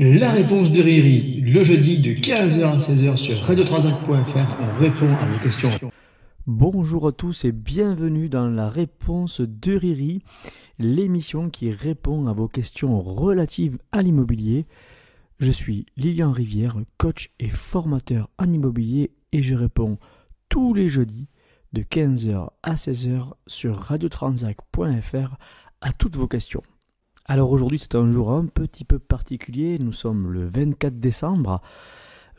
La réponse de Riri, le jeudi de 15h à 16h sur radiotransac.fr, on répond à vos questions. Bonjour à tous et bienvenue dans la réponse de Riri, l'émission qui répond à vos questions relatives à l'immobilier. Je suis Lilian Rivière, coach et formateur en immobilier et je réponds tous les jeudis de 15h à 16h sur radiotransac.fr à toutes vos questions. Alors aujourd'hui c'est un jour un petit peu particulier, nous sommes le 24 décembre,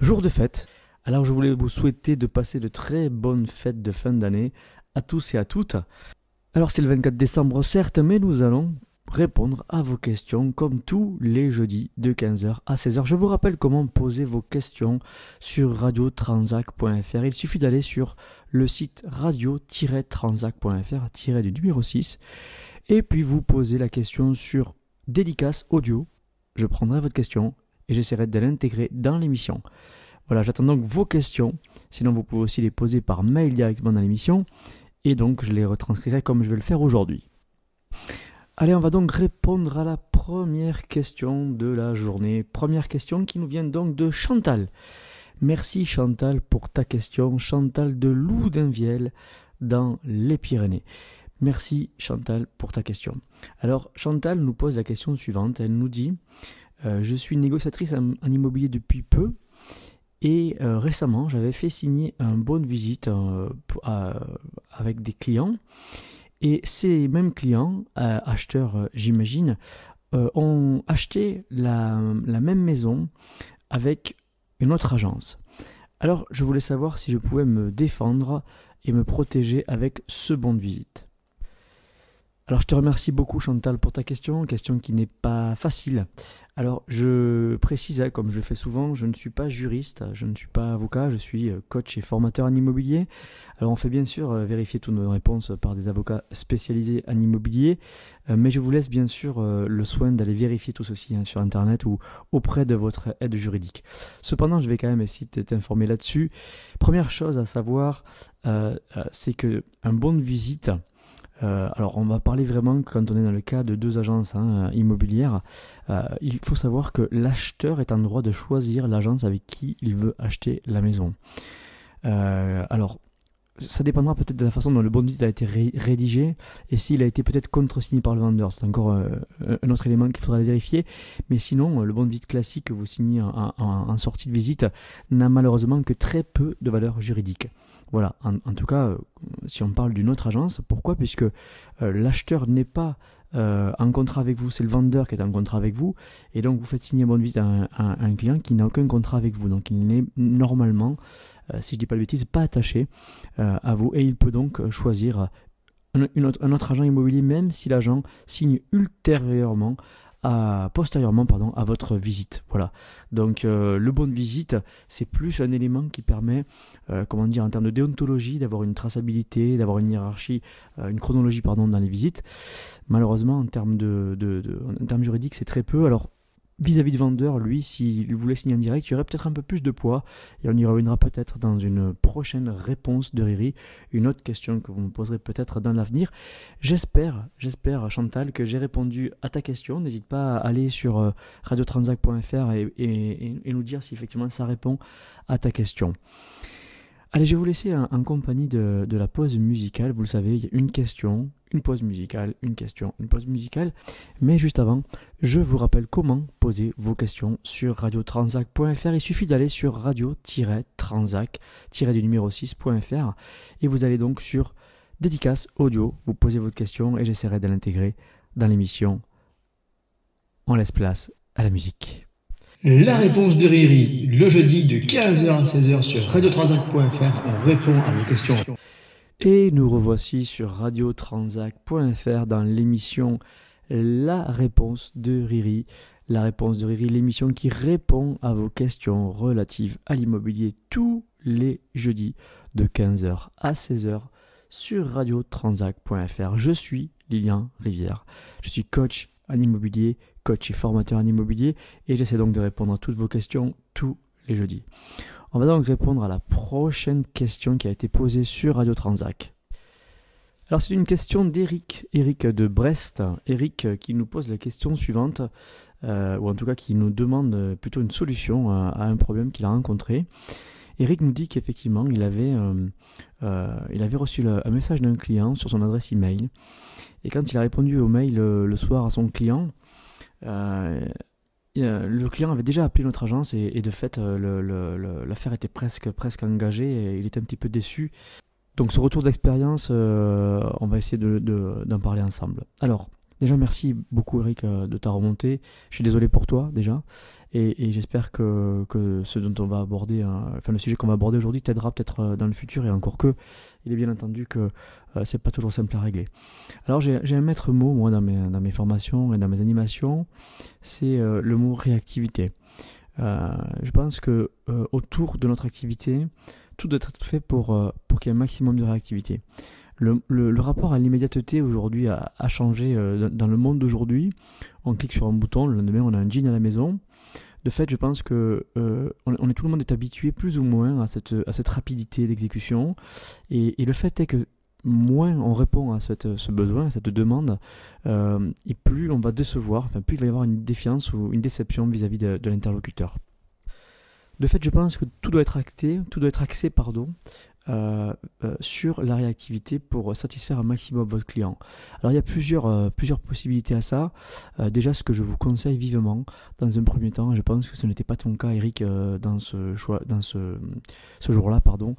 jour de fête. Alors je voulais vous souhaiter de passer de très bonnes fêtes de fin d'année à tous et à toutes. Alors c'est le 24 décembre certes, mais nous allons répondre à vos questions comme tous les jeudis de 15h à 16h. Je vous rappelle comment poser vos questions sur radiotransac.fr. Il suffit d'aller sur le site radio-transac.fr, du numéro 6, et puis vous posez la question sur dédicace audio. Je prendrai votre question et j'essaierai de l'intégrer dans l'émission. Voilà, j'attends donc vos questions. Sinon, vous pouvez aussi les poser par mail directement dans l'émission. Et donc, je les retranscrirai comme je vais le faire aujourd'hui. Allez, on va donc répondre à la première question de la journée. Première question qui nous vient donc de Chantal. Merci Chantal pour ta question. Chantal de Loudainvielle dans les Pyrénées. Merci Chantal pour ta question. Alors Chantal nous pose la question suivante. Elle nous dit euh, Je suis négociatrice en, immobilier depuis peu et euh, récemment j'avais fait signer un bon de visite euh, avec des clients. Et ces mêmes clients, acheteurs j'imagine, ont acheté la, la même maison avec une autre agence. Alors je voulais savoir si je pouvais me défendre et me protéger avec ce bon de visite. Alors je te remercie beaucoup Chantal pour ta question, question qui n'est pas facile. Alors je précise, hein, comme je fais souvent, je ne suis pas juriste, je ne suis pas avocat, je suis euh, coach et formateur en immobilier. Alors on fait bien sûr euh, vérifier toutes nos réponses par des avocats spécialisés en immobilier, euh, mais je vous laisse bien sûr le soin d'aller vérifier tout ceci hein, sur Internet ou auprès de votre aide juridique. Cependant, je vais quand même essayer de t'informer là-dessus. Première chose à savoir, c'est que un bon de visite, euh, alors on va parler vraiment quand on est dans le cas de deux agences hein, immobilières. Euh, il faut savoir que l'acheteur est en droit de choisir l'agence avec qui il veut acheter la maison. Euh, alors ça dépendra peut-être de la façon dont le bon visite a été rédigé et s'il a été peut-être contresigné par le vendeur. C'est encore un autre élément qu'il faudra vérifier. Mais sinon, le bon visite classique que vous signez en sortie de visite n'a malheureusement que très peu de valeur juridique. Voilà, en, tout cas, euh, si on parle d'une autre agence, pourquoi? Puisque euh, l'acheteur n'est pas euh, en contrat avec vous, c'est le vendeur qui est en contrat avec vous, et donc vous faites signer un bon de visite à un, client qui n'a aucun contrat avec vous, donc il n'est normalement, si je ne dis pas de bêtises, pas attaché à vous, et il peut donc choisir un autre agent immobilier, même si l'agent signe ultérieurement à, postérieurement pardon, à votre visite. Voilà. Donc euh, le bon de visite, c'est plus un élément qui permet, euh, comment dire, en termes de déontologie, d'avoir une traçabilité, d'avoir une hiérarchie, euh, une chronologie pardon, dans les visites. Malheureusement, en termes, de, en termes juridiques, c'est très peu. Alors vis-à-vis du vendeur, lui, s'il voulait signer en direct, il y aurait peut-être un peu plus de poids. Et on y reviendra peut-être dans une prochaine réponse de Riri. Une autre question que vous me poserez peut-être dans l'avenir. J'espère, j'espère, Chantal, que j'ai répondu à ta question. N'hésite pas à aller sur euh, radiotransac.fr et, nous dire si effectivement ça répond à ta question. Allez, je vais vous laisser en, compagnie de, de, la pause musicale. Vous le savez, il y a une question, une pause musicale, une question, une pause musicale. Mais juste avant, je vous rappelle comment poser vos questions sur radiotransac.fr. Il suffit d'aller sur radio-transac, du numéro 6.fr et vous allez donc sur dédicace audio, vous posez votre question et j'essaierai de l'intégrer dans l'émission. On laisse place à la musique. La réponse de Riri, le jeudi de 15h à 16h sur radiotransac.fr, on répond à vos questions. Et nous revoici sur radiotransac.fr dans l'émission La réponse de Riri. La réponse de Riri, l'émission qui répond à vos questions relatives à l'immobilier tous les jeudis de 15h à 16h sur radiotransac.fr. Je suis Lilian Rivière. Je suis coach en immobilier, coach et formateur en immobilier et j'essaie donc de répondre à toutes vos questions tous les jeudis. On va donc répondre à la prochaine question qui a été posée sur Radio Transac. Alors c'est une question d'Eric, Eric de Brest, Eric qui nous pose la question suivante, euh, ou en tout cas qui nous demande plutôt une solution à, un problème qu'il a rencontré. Eric nous dit qu'effectivement il avait, euh, euh, il avait reçu un message d'un client sur son adresse email, et quand il a répondu au mail le soir à son client, le client avait déjà appelé notre agence et, de fait l'affaire était presque, presque engagée et il était un petit peu déçu. Donc ce retour d'expérience, euh, on va essayer d'en de, parler ensemble. Alors, déjà merci beaucoup Eric euh, de ta remontée. Je suis désolé pour toi déjà. Et, j'espère que, que, ce dont on va aborder, enfin le sujet qu'on va aborder aujourd'hui t'aidera peut-être euh, dans le futur et encore que, il est bien entendu que c'est pas toujours simple à régler. Alors j'ai un maître mot moi dans mes, dans mes formations et dans mes animations, c'est le mot réactivité. je pense que autour de notre activité, tout doit être fait pour, euh, pour qu'il y ait un maximum de réactivité. Le, le, rapport à l'immédiateté aujourd'hui a, changé euh, dans le monde d'aujourd'hui. On clique sur un bouton, le lendemain on a un jean à la maison. De fait, je pense que euh, on, est, tout le monde est habitué plus ou moins à cette, à cette rapidité d'exécution. Et, le fait est que moins on répond à ce besoin, à cette demande, et plus on va décevoir, plus il va y avoir une défiance ou une déception vis-à-vis de l'interlocuteur. De fait, je pense que tout doit être acté, tout doit être axé, pardon, euh, euh, sur la réactivité pour satisfaire un maximum votre client. Alors il y a plusieurs, euh, plusieurs possibilités à ça. déjà, ce que je vous conseille vivement, dans un premier temps, je pense que ce n'était pas ton cas, Eric, dans ce choix, dans ce, ce jour-là, pardon,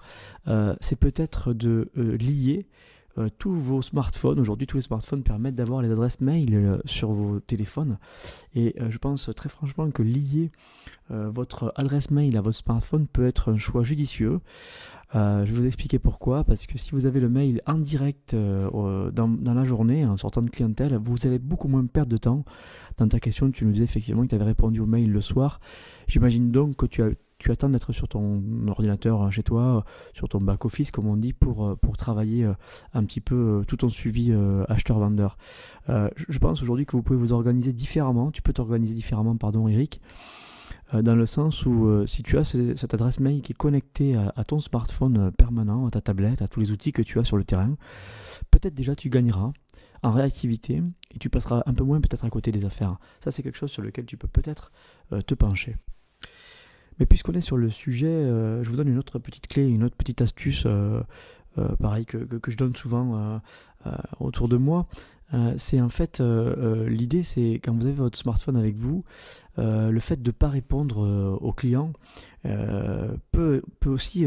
c'est peut-être de lier tous vos smartphones, aujourd'hui tous les smartphones permettent d'avoir les adresses mail sur vos téléphones. Et je pense très franchement que lier votre adresse mail à votre smartphone peut être un choix judicieux. Euh, je vais vous expliquer pourquoi. Parce que si vous avez le mail en direct euh, dans, la journée, en sortant de clientèle, vous allez beaucoup moins perdre de temps. Dans ta question, tu nous disais effectivement que tu avais répondu au mail le soir. J'imagine donc que tu, as, tu attends d'être sur ton ordinateur hein, chez toi, sur ton back-office, comme on dit, pour, euh, travailler un petit peu tout ton suivi acheteur-vendeur. je pense aujourd'hui que vous pouvez vous organiser différemment. Tu peux t'organiser différemment, pardon, Eric. Euh, dans le sens où euh, si tu as cette adresse mail qui est connectée à, ton smartphone euh, permanent, à ta tablette, à tous les outils que tu as sur le terrain, peut-être déjà tu gagneras en réactivité et tu passeras un peu moins peut-être à côté des affaires. Ça c'est quelque chose sur lequel tu peux peut-être te pencher. Mais puisqu'on est sur le sujet, je vous donne une autre petite clé, une autre petite astuce, pareil que, je donne souvent autour de moi. c'est en fait l'idée, c'est quand vous avez votre smartphone avec vous, euh, le fait de ne pas répondre euh, aux clients euh, peut, peut aussi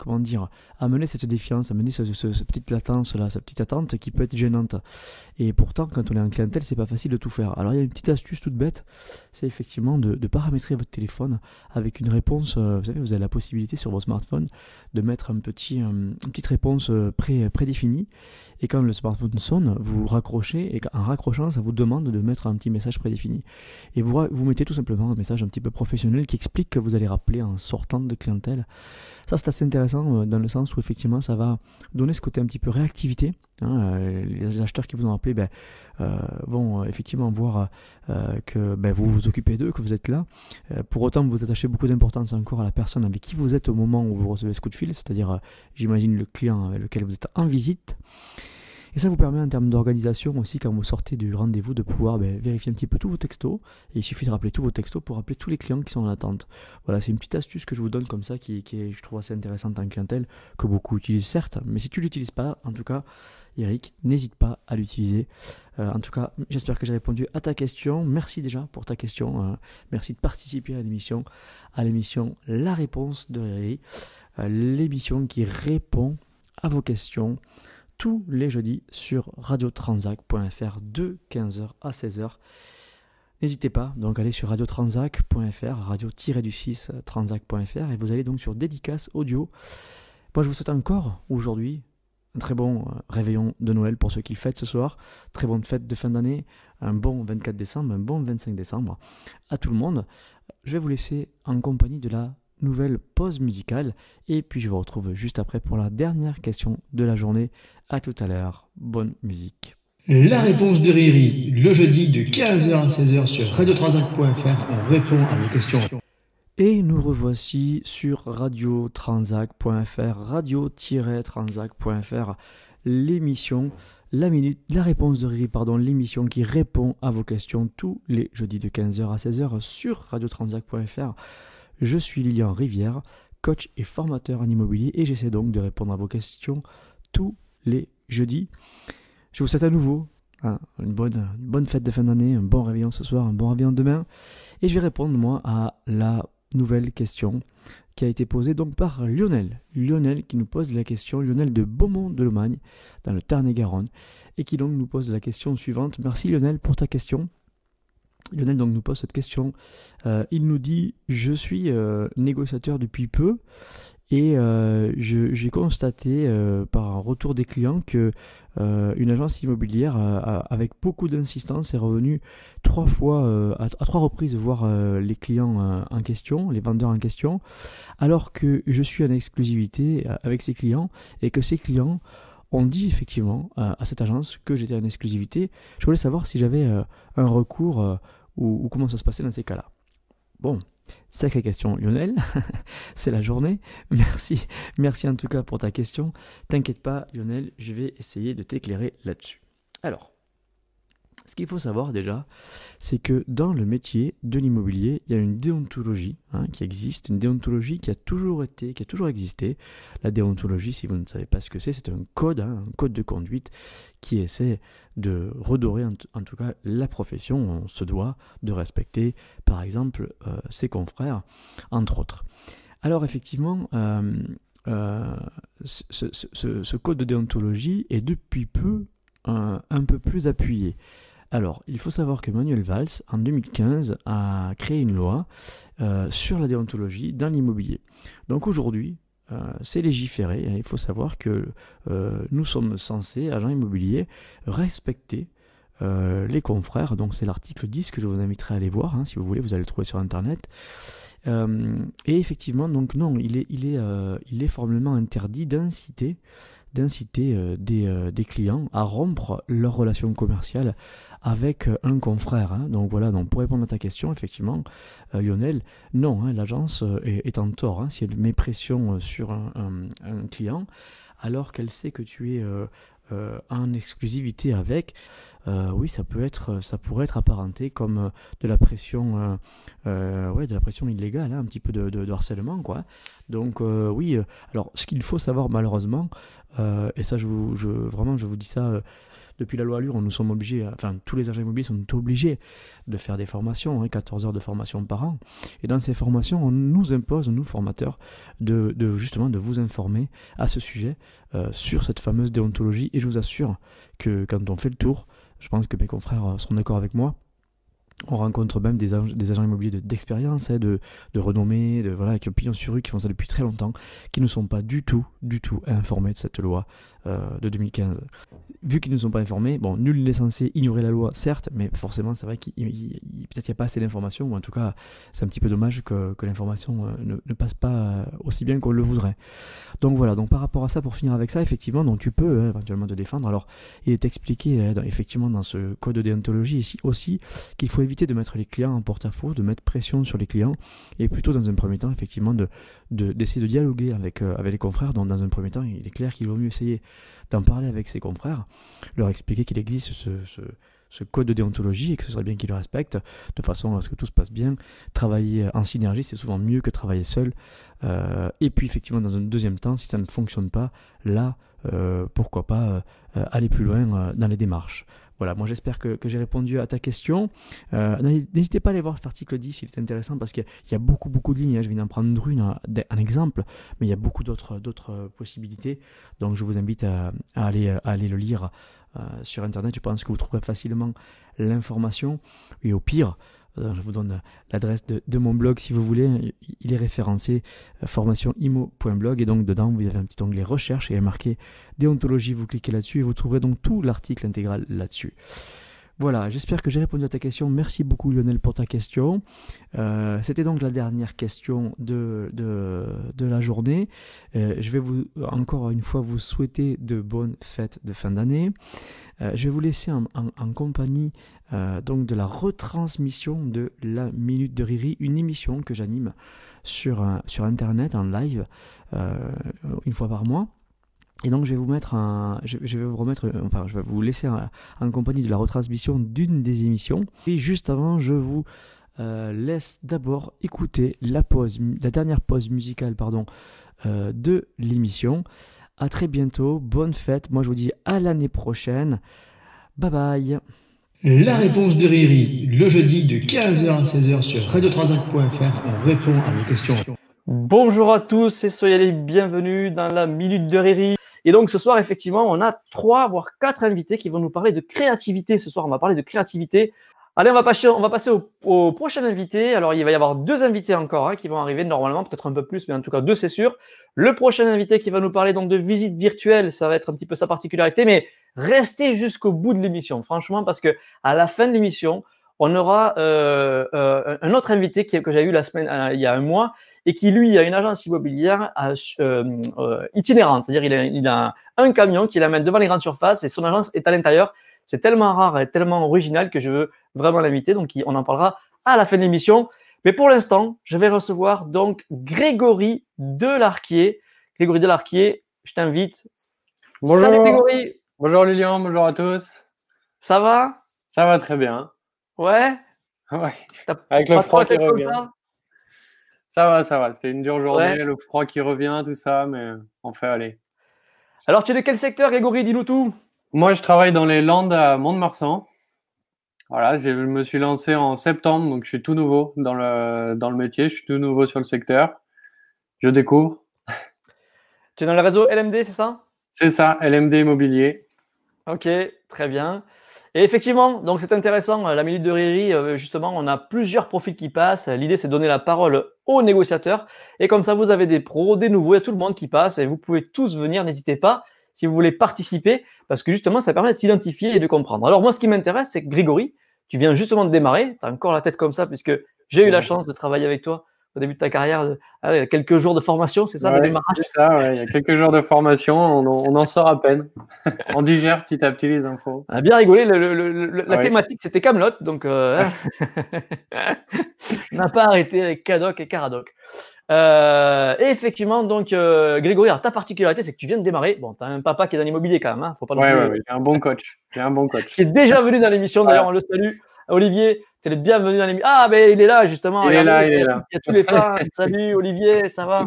comment dire, amener cette défiance, amener cette, petite latence là, cette petite attente qui peut être gênante. Et pourtant, quand on est en clientèle, c'est pas facile de tout faire. Alors il y a une petite astuce toute bête, c'est effectivement de, paramétrer votre téléphone avec une réponse. vous savez, vous avez la possibilité sur vos smartphones de mettre un petit, une petite réponse pré, prédéfinie. Et quand le smartphone sonne, vous raccrochez et en raccrochant, ça vous demande de mettre un petit message prédéfini. Et vous, vous mettez tout simplement un message un petit peu professionnel qui explique que vous allez rappeler en sortant de clientèle. Ça, c'est assez intéressant euh, dans le sens où effectivement, ça va donner ce côté un petit peu réactivité. Hein, euh, les acheteurs qui vous ont appelé ben, euh, vont effectivement voir que ben, vous vous occupez d'eux, que vous êtes là. pour autant, vous attachez beaucoup d'importance encore à la personne avec qui vous êtes au moment où vous recevez ce coup de fil, c'est-à-dire, j'imagine, le client avec lequel vous êtes en visite. Et ça vous permet en termes d'organisation aussi, quand vous sortez du rendez-vous, de pouvoir ben, vérifier un petit peu tous vos textos. Et il suffit de rappeler tous vos textos pour rappeler tous les clients qui sont en attente. Voilà, c'est une petite astuce que je vous donne comme ça, qui, est, je trouve assez intéressante en clientèle, que beaucoup utilisent certes. Mais si tu ne l'utilises pas, en tout cas, Eric, n'hésite pas à l'utiliser. Euh, en tout cas, j'espère que j'ai répondu à ta question. Merci déjà pour ta question. Hein. merci de participer à l'émission, à l'émission La réponse de Eric, euh, l'émission qui répond à vos questions tous les jeudis sur radiotransac.fr de 15h à 16h. N'hésitez pas donc à aller sur radiotransac.fr, radio-du-6 transac.fr et vous allez donc sur dédicace audio. Moi je vous souhaite encore aujourd'hui un très bon euh, réveillon de Noël pour ceux qui fêtent ce soir, très bonne fête de fin d'année, un bon 24 décembre, un bon 25 décembre à tout le monde. Je vais vous laisser en compagnie de la nouvelle pause musicale. Et puis je vous retrouve juste après pour la dernière question de la journée. À tout à l'heure. Bonne musique. La réponse de Riri, le jeudi de 15h à 16h sur radio35.fr. On répond à vos questions. Et nous revoici sur radio-transac.fr, radio-transac.fr, l'émission la minute, la réponse de Riri, pardon, l'émission qui répond à vos questions tous les jeudis de 15h à 16h sur radiotransac.fr. Je suis Lilian Rivière, coach et formateur en immobilier et j'essaie donc de répondre à vos questions tous les jeudis. Je vous souhaite à nouveau hein, une, bonne, fête de fin d'année, un bon réveillon ce soir, un bon réveillon demain et je vais répondre moi à la nouvelle question qui a été posée donc par Lionel. Lionel qui nous pose la question, Lionel de Beaumont de Lomagne, dans le Tarn-et-Garonne, et qui donc nous pose la question suivante. Merci Lionel pour ta question. Lionel donc nous pose cette question. Euh, il nous dit Je suis euh, négociateur depuis peu et euh, j'ai constaté par un retour des clients que une agence immobilière, avec beaucoup d'insistance, est revenue trois fois, à, trois reprises voir les clients en question, les vendeurs en question, alors que je suis en exclusivité avec ces clients et que ces clients ont dit effectivement à cette agence que j'étais en exclusivité. Je voulais savoir si j'avais un recours ou comment ça se passait dans ces cas-là. Bon, Sacrée question, Lionel. c'est la journée. Merci. Merci en tout cas pour ta question. T'inquiète pas, Lionel, je vais essayer de t'éclairer là-dessus. Alors, ce qu'il faut savoir déjà, c'est que dans le métier de l'immobilier, il y a une déontologie hein, qui existe, une déontologie qui a toujours été, qui a toujours existé. La déontologie, si vous ne savez pas ce que c'est, c'est un code, hein, un code de conduite qui essaie de redorer en, tout cas la profession. On se doit de respecter, par exemple, euh, ses confrères, entre autres. Alors effectivement, euh, euh, ce, code de déontologie est depuis peu un peu plus appuyé. Alors, il faut savoir que Manuel Valls, en 2015, a créé une loi euh, sur la déontologie dans l'immobilier. Donc aujourd'hui, euh, c'est légiféré. il faut savoir que euh, nous sommes censés, agents immobiliers, respecter les confrères. Donc c'est l'article 10 que je vous inviterai à aller voir, hein, si vous voulez, vous allez le trouver sur Internet. et effectivement, donc non, il est, formellement interdit d'inciter d'inciter des, des, clients à rompre leur relation commerciale avec euh, un confrère. Hein. Donc voilà, donc pour répondre à ta question, effectivement, euh, Lionel, non, hein, l'agence euh, est, en tort hein, si elle met pression sur un, client alors qu'elle sait que tu es en exclusivité avec. Oui, ça peut être, ça pourrait être apparenté comme de la pression, ouais, de la pression illégale, un petit peu de, harcèlement, quoi. Donc oui, alors ce qu'il faut savoir malheureusement, et ça je vous, je, vraiment je vous dis ça depuis la loi Allure, nous sommes obligés, enfin tous les agents immobiliers sont obligés de faire des formations, 14 hein, heures de formation par an. Et dans ces formations, on nous impose, nous formateurs, de, justement de vous informer à ce sujet euh, sur cette fameuse déontologie. Et je vous assure que quand on fait le tour, je pense que mes confrères seront d'accord avec moi, on rencontre même des, agents immobiliers d'expérience, hein, de, de, renommée, de, voilà, qui ont pignon sur rue, qui font ça depuis très longtemps, qui ne sont pas du tout, du tout informés de cette loi euh, de 2015. Vu qu'ils ne sont pas informés, bon, nul n'est censé ignorer la loi, certes, mais forcément, c'est vrai qu'il peut-être n'y a pas assez d'informations, ou en tout cas, c'est un petit peu dommage que, l'information euh, ne, passe pas euh, aussi bien qu'on le voudrait. Donc voilà, donc par rapport à ça, pour finir avec ça, effectivement, donc tu peux éventuellement te défendre. Alors, il est expliqué effectivement dans ce code de déontologie ici aussi qu'il faut éviter de mettre les clients en porte-à-faux, de mettre pression sur les clients, et plutôt dans un premier temps, effectivement, de, d'essayer de, dialoguer avec, avec les confrères. Donc dans un premier temps, il est clair qu'il vaut mieux essayer d'en parler avec ses confrères, leur expliquer qu'il existe ce, code de déontologie et que ce serait bien qu'ils le respectent, de façon à ce que tout se passe bien. Travailler en synergie, c'est souvent mieux que travailler seul. Euh, et puis effectivement, dans un deuxième temps, si ça ne fonctionne pas, là, euh, pourquoi pas euh, aller plus loin dans les démarches. Voilà, moi j'espère que, j'ai répondu à ta question. Euh, n'hésitez pas à aller voir cet article 10, il est intéressant parce qu'il y, a beaucoup beaucoup de lignes. Hein. Je viens d'en prendre une, un, exemple, mais il y a beaucoup d'autres possibilités. Donc je vous invite à, aller, aller le lire euh, sur Internet. Je pense que vous trouverez facilement l'information. Et au pire, je vous donne l'adresse de, mon blog si vous voulez. Il est référencé euh, formationimo.blog et donc dedans vous avez un petit onglet recherche et il est marqué déontologie. Vous cliquez là-dessus et vous trouverez donc tout l'article intégral là-dessus. Voilà, j'espère que j'ai répondu à ta question. Merci beaucoup Lionel pour ta question. Euh, c'était donc la dernière question de, de, la journée. Euh, je vais vous encore une fois vous souhaiter de bonnes fêtes de fin d'année. Euh, je vais vous laisser en, compagnie donc de la retransmission de la Minute de Riri, une émission que j'anime sur, sur Internet en live une fois par mois. Et donc je vais vous mettre un, je, vais vous remettre, enfin je vais vous laisser en, compagnie de la retransmission d'une des émissions. Et juste avant, je vous euh, laisse d'abord écouter la pause, la dernière pause musicale, pardon, euh, de l'émission. À très bientôt, bonne fête. Moi je vous dis à l'année prochaine. Bye bye. La réponse de Riri, le jeudi de 15h à 16h sur radio35.fr, on répond à vos questions. Bonjour à tous et soyez les bienvenus dans la Minute de Riri. Et donc ce soir, effectivement, on a trois, voire quatre invités qui vont nous parler de créativité. Ce soir, on va parler de créativité. Allez, on va passer, au, prochain invité. Alors, il va y avoir deux invités encore hein, qui vont arriver normalement, peut-être un peu plus, mais en tout cas deux, c'est sûr. Le prochain invité qui va nous parler donc de visite virtuelle, ça va être un petit peu sa particularité, mais restez jusqu'au bout de l'émission, franchement, parce que à la fin de l'émission, on aura euh, euh, un autre invité que j'ai eu la semaine, euh, il y a un mois, et qui lui a une agence immobilière itinérante, c'est-à-dire il a, un camion qui l'amène devant les grandes surfaces et son agence est à l'intérieur. C'est tellement rare et tellement original que je veux vraiment l'inviter, donc on en parlera à la fin de l'émission. Mais pour l'instant, je vais recevoir donc Grégory Delarquier. Grégory Delarquier, je t'invite. Bonjour. Salut Grégory. Bonjour Lilian, bonjour à tous. Ça va? Ça va très bien. Ouais? Ouais. Avec le froid qui revient. Ça, va, ça va. C'était une dure journée, le froid qui revient, tout ça, mais on fait aller. Alors, tu es de quel secteur, Grégory? Dis-nous tout. Moi, je travaille dans les Landes à Mont-de-Marsan. Voilà, je me suis lancé en septembre, donc je suis tout nouveau dans le, dans le métier, je suis tout nouveau sur le secteur. Je découvre. Tu es dans le réseau LMD, c'est ça? C'est ça, LMD Immobilier. Ok, très bien. Et effectivement, donc c'est intéressant, euh, la minute de Riri, euh, justement, on a plusieurs profils qui passent. L'idée, c'est de donner la parole aux négociateurs. Et comme ça, vous avez des pros, des nouveaux, il y a tout le monde qui passe. Et vous pouvez tous venir, n'hésitez pas si vous voulez participer, parce que justement, ça permet de s'identifier et de comprendre. Alors moi, ce qui m'intéresse, c'est que Grégory, tu viens justement de démarrer, tu as encore la tête comme ça, puisque j'ai eu la chance de travailler avec toi au début de ta carrière, ah quelques jours de formation, c'est ça, le démarrage? C'est ça, il y a quelques jours de formation, on, en sort à peine. on digère petit à petit les infos. On a bien rigolé, la thématique c'était Camelot, donc euh, on n'a pas arrêté avec Cadoc et Caradoc. Euh, et effectivement, donc, euh, Grégory, alors, ta particularité, c'est que tu viens de démarrer. Bon, tu as un papa qui est dans l'immobilier quand même, hein, faut pas ouais, ouais, ouais, un bon coach. Un bon coach. qui est déjà venu dans l'émission, d'ailleurs, on le salue. Olivier, tu es le bienvenu dans l'émission. Ah, ben il est là, justement. Il est là, il est là. Il y a tous les fans. Salut, Olivier, ça va?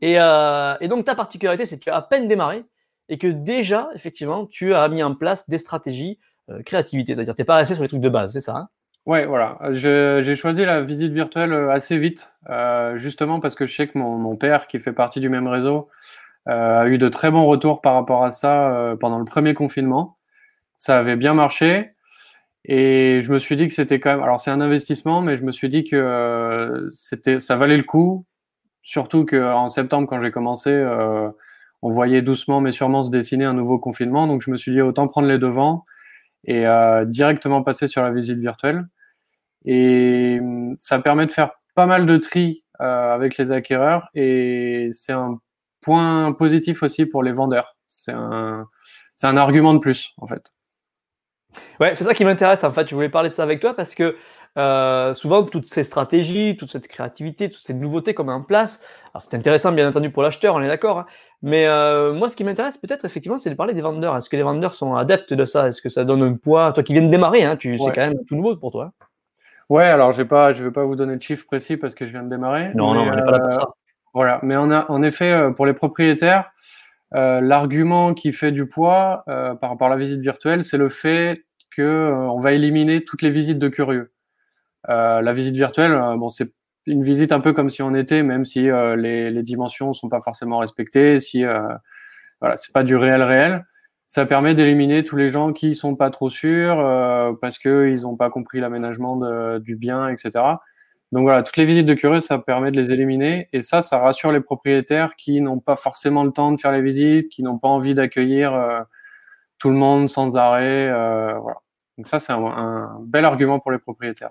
Et, euh, et, donc, ta particularité, c'est que tu as à peine démarré et que déjà, effectivement, tu as mis en place des stratégies euh, créativité. C'est-à-dire, tu n'es pas resté sur les trucs de base, c'est ça hein? Ouais, voilà. J'ai choisi la visite virtuelle euh, assez vite, euh, justement parce que je sais que mon, mon, père, qui fait partie du même réseau, a eu de très bons retours par rapport à ça pendant le premier confinement. Ça avait bien marché. Et je me suis dit que c'était quand même. Alors, c'est un investissement, mais je me suis dit que euh, c'était, ça valait le coup. Surtout qu'en septembre, quand j'ai commencé, on voyait doucement mais sûrement se dessiner un nouveau confinement. Donc, je me suis dit autant prendre les devants et euh, directement passer sur la visite virtuelle. Et hum, ça permet de faire pas mal de tri euh, avec les acquéreurs et c'est un point positif aussi pour les vendeurs. C'est un, c'est un argument de plus en fait. Ouais, c'est ça qui m'intéresse en fait. Je voulais parler de ça avec toi parce que euh, souvent, toutes ces stratégies, toute cette créativité, toutes ces nouveautés qu'on met en place, alors c'est intéressant bien entendu pour l'acheteur, on est d'accord, hein, mais euh, moi ce qui m'intéresse peut-être effectivement c'est de parler des vendeurs. Est-ce que les vendeurs sont adeptes de ça? Est-ce que ça donne un poids? Toi qui viens de démarrer, hein, tu, c'est quand même tout nouveau pour toi. Ouais, alors je ne vais pas vous donner de chiffres précis parce que je viens de démarrer. Non, non, on n'est pas là pour ça. Euh, voilà, mais on a, en effet, pour les propriétaires, l'argument qui fait du poids par rapport à la visite virtuelle, c'est le fait que on va éliminer toutes les visites de curieux. Euh, la visite virtuelle, euh, bon, c'est une visite un peu comme si on était, même si euh, les, les, dimensions sont pas forcément respectées, si voilà, c'est pas du réel réel. Ça permet d'éliminer tous les gens qui sont pas trop sûrs parce que ils ont pas compris l'aménagement du bien, etc. Donc voilà, toutes les visites de curieux, ça permet de les éliminer et ça, ça rassure les propriétaires qui n'ont pas forcément le temps de faire les visites, qui n'ont pas envie d'accueillir tout le monde sans arrêt. voilà. Donc ça, c'est un, bel argument pour les propriétaires.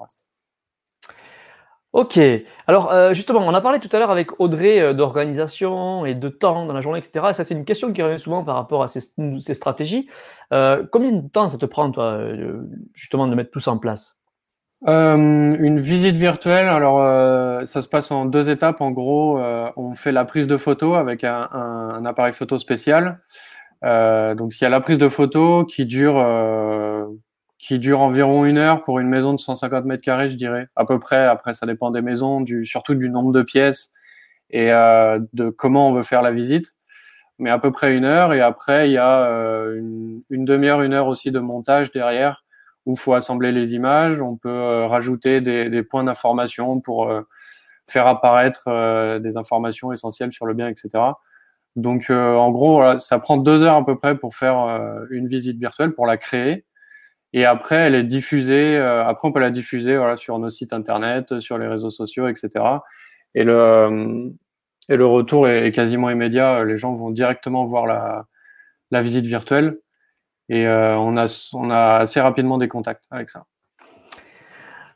Ok. Alors, euh, justement, on a parlé tout à l'heure avec Audrey euh, d'organisation et de temps dans la journée, etc. ça, c'est une question qui revient souvent par rapport à ces, stratégies. Euh, combien de temps ça te prend, toi, justement, de mettre tout ça en place? Une visite virtuelle, alors ça se passe en deux étapes. En gros, on fait la prise de photo avec un, un appareil photo spécial. donc il y a la prise de photo qui dure qui dure environ une heure pour une maison de 150 mètres carrés, je dirais, à peu près. Après, ça dépend des maisons, du, surtout du nombre de pièces et euh, de comment on veut faire la visite. Mais à peu près une heure. Et après, il y a euh, une, une demi-heure, une heure aussi de montage derrière où faut assembler les images. On peut euh, rajouter des, points d'information pour euh, faire apparaître euh, des informations essentielles sur le bien, etc. Donc, en gros, ça prend deux heures à peu près pour faire une visite virtuelle, pour la créer. Et après, elle est diffusée. Après, on peut la diffuser sur nos sites internet, sur les réseaux sociaux, etc. Et le, et le retour est, quasiment immédiat. Les gens vont directement voir la visite virtuelle. Et euh, on, a, on a assez rapidement des contacts avec ça.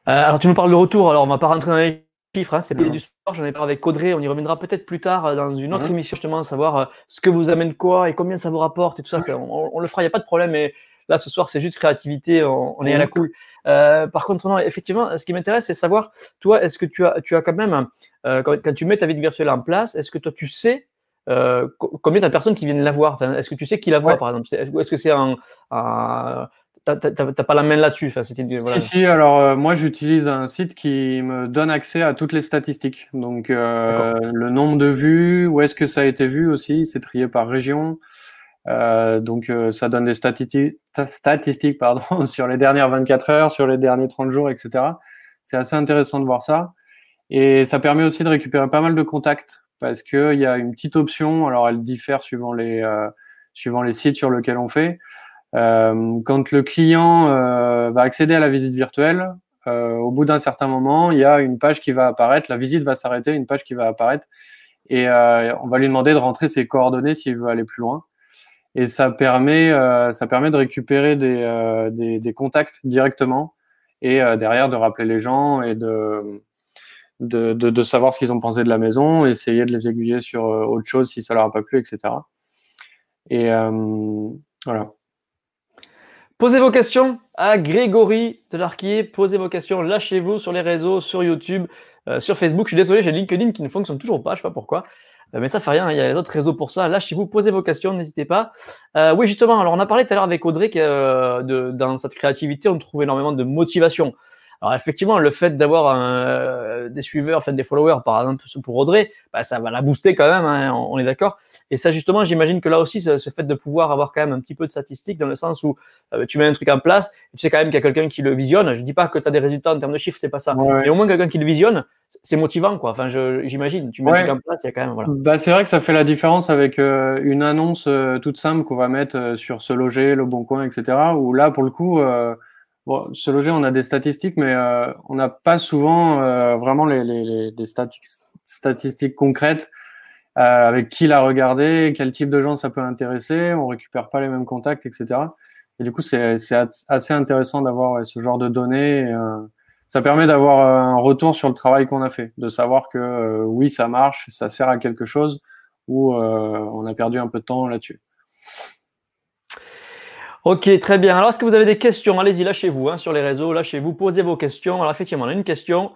alors, tu nous parles de retour. Alors, on va pas rentrer dans les chiffres. Hein, c'est pas du sport. J'en ai parlé avec Audrey. On y reviendra peut-être plus tard dans une autre émission, justement, savoir ce que vous amène quoi et combien ça vous rapporte et tout ça. On, on, le fera. Il n'y a pas de problème. Mais Là, ce soir, c'est juste créativité, on, est à la cool. Euh, par contre, non, effectivement, ce qui m'intéresse, c'est savoir, toi, est-ce que tu as, tu as quand même, euh, quand, tu mets ta vie virtuelle en place, est-ce que toi, tu sais euh, combien de personnes qui viennent la voir? Est-ce que tu sais qui la voit, par exemple? Est-ce que c'est un, t'as pas la main là-dessus? Enfin, voilà. Si, si, alors moi j'utilise un site qui me donne accès à toutes les statistiques. Donc le nombre de vues, où est-ce que ça a été vu aussi, c'est trié par région. Euh, donc euh, ça donne des statistiques, statistiques pardon, sur les dernières 24 heures, sur les derniers 30 jours, etc. C'est assez intéressant de voir ça. Et ça permet aussi de récupérer pas mal de contacts parce qu'il y a une petite option, alors elle diffère suivant les, euh, sites sur lesquels on fait. Euh, quand le client va accéder à la visite virtuelle, au bout d'un certain moment, il y a une page qui va apparaître, la visite va s'arrêter, une page qui va apparaître, et on va lui demander de rentrer ses coordonnées s'il veut aller plus loin. Et ça permet, euh, de récupérer des, euh, contacts directement et euh, derrière de rappeler les gens et de, de, de, de savoir ce qu'ils ont pensé de la maison, essayer de les aiguiller sur autre chose si ça leur a pas plu, etc. Et voilà. Posez vos questions à Grégory Telarquier. Posez vos questions, lâchez-vous sur les réseaux, sur YouTube, sur Facebook. Je suis désolé, j'ai LinkedIn qui ne fonctionne toujours pas, je sais pas pourquoi. Euh, mais ça fait rien, il y a d'autres réseaux pour ça. Lâchez-vous, posez vos questions, n'hésitez pas. Euh, oui, justement, alors on a parlé tout à l'heure avec Audrey que euh, de, dans cette créativité, on trouve énormément de motivation. Alors effectivement, le fait d'avoir euh, des suiveurs, enfin des followers, par exemple pour Audrey, bah, ça va la booster quand même, hein, on, est d'accord. Et ça justement, j'imagine que là aussi, ce, fait de pouvoir avoir quand même un petit peu de statistiques, dans le sens où euh, tu mets un truc en place, tu sais quand même qu'il y a quelqu'un qui le visionne. Je dis pas que tu as des résultats en termes de chiffres, c'est pas ça. Mais au moins quelqu'un qui le visionne, c'est motivant, quoi. Enfin, j'imagine, tu mets un truc en place, il y a quand même. Voilà. Bah, c'est vrai que ça fait la différence avec euh, une annonce toute simple qu'on va mettre sur se loger, le bon coin, etc. Où là, pour le coup, Bon, se loger, on a des statistiques, mais euh, on n'a pas souvent euh, vraiment les, les, les statistiques, statistiques concrètes euh, avec qui l'a regardé, quel type de gens ça peut intéresser. On récupère pas les mêmes contacts, etc. Et du coup, c'est assez intéressant d'avoir ce genre de données. Euh, ça permet d'avoir un retour sur le travail qu'on a fait, de savoir que oui, ça marche, ça sert à quelque chose, ou on a perdu un peu de temps là-dessus. Ok, très bien. Alors, est-ce que vous avez des questions? Allez-y, lâchez-vous hein, sur les réseaux, lâchez-vous, posez vos questions. Alors, effectivement, on a une question.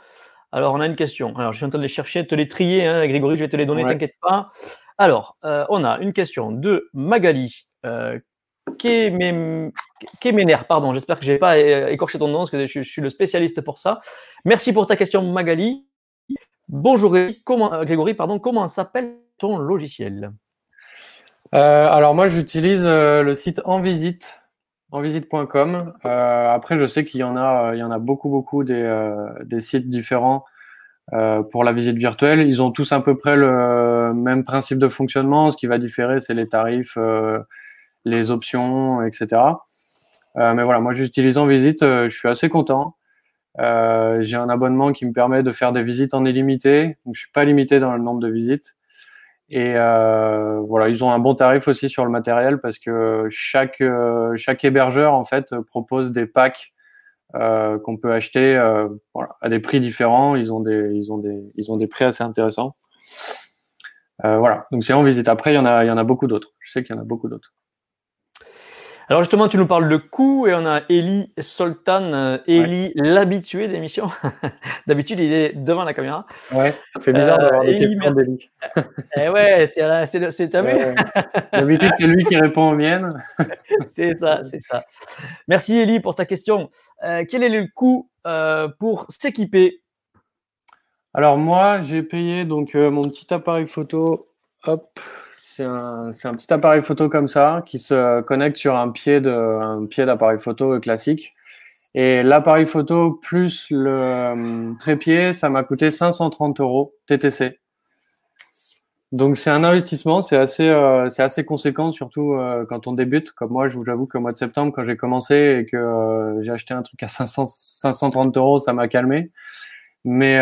Alors, on a une question. Alors, je suis en train de les chercher, de te les trier, hein, Grégory, je vais te les donner, t'inquiète pas. Alors, euh, on a une question de Magali. Euh, Kemener, pardon, j'espère que je n'ai pas écorché ton nom, parce que je, suis le spécialiste pour ça. Merci pour ta question, Magali. Bonjour, comment, Grégory, pardon, comment s'appelle ton logiciel? euh, alors moi j'utilise euh, le site envisite, envisite.com. Euh, après je sais qu'il y en a, il y en a beaucoup beaucoup des, euh, sites différents euh, pour la visite virtuelle. Ils ont tous à peu près le même principe de fonctionnement. Ce qui va différer c'est les tarifs, les options, etc. mais voilà, moi j'utilise Envisite, je suis assez content. J'ai un abonnement qui me permet de faire des visites en illimité, donc je suis pas limité dans le nombre de visites. Et euh, voilà, ils ont un bon tarif aussi sur le matériel parce que chaque euh, chaque hébergeur en fait propose des packs euh, qu'on peut acheter euh, voilà, à des prix différents. Ils ont des ils ont des ils ont des prix assez intéressants. Euh, voilà, donc c'est en visite. Après, il y en a il y en a beaucoup d'autres. Je sais qu'il y en a beaucoup d'autres. Alors justement, tu nous parles de coût et on a Eli Soltan, euh, Eli l'habitué de l'émission. D'habitude, il est devant la caméra. Ouais, ça fait bizarre d'avoir des questions d'Eli. Eh ouais, c'est c'est- t'as vu Ouais. D'habitude, c'est lui qui répond aux miennes. C'est ça, c'est ça. Merci Eli pour ta question. Euh, quel est le coût euh, pour s'équiper? Alors moi, j'ai payé donc euh, mon petit appareil photo. Hop, c'est un, petit appareil photo comme ça qui se connecte sur un pied d'appareil photo classique. Et l'appareil photo plus le euh, trépied, ça m'a coûté 530 euros TTC. Donc c'est un investissement, c'est assez, euh, conséquent, surtout euh, quand on débute. Comme moi, je vous avoue qu'au mois de septembre, quand j'ai commencé et que euh, j'ai acheté un truc à 500, 530 euros, ça m'a calmé. Mais,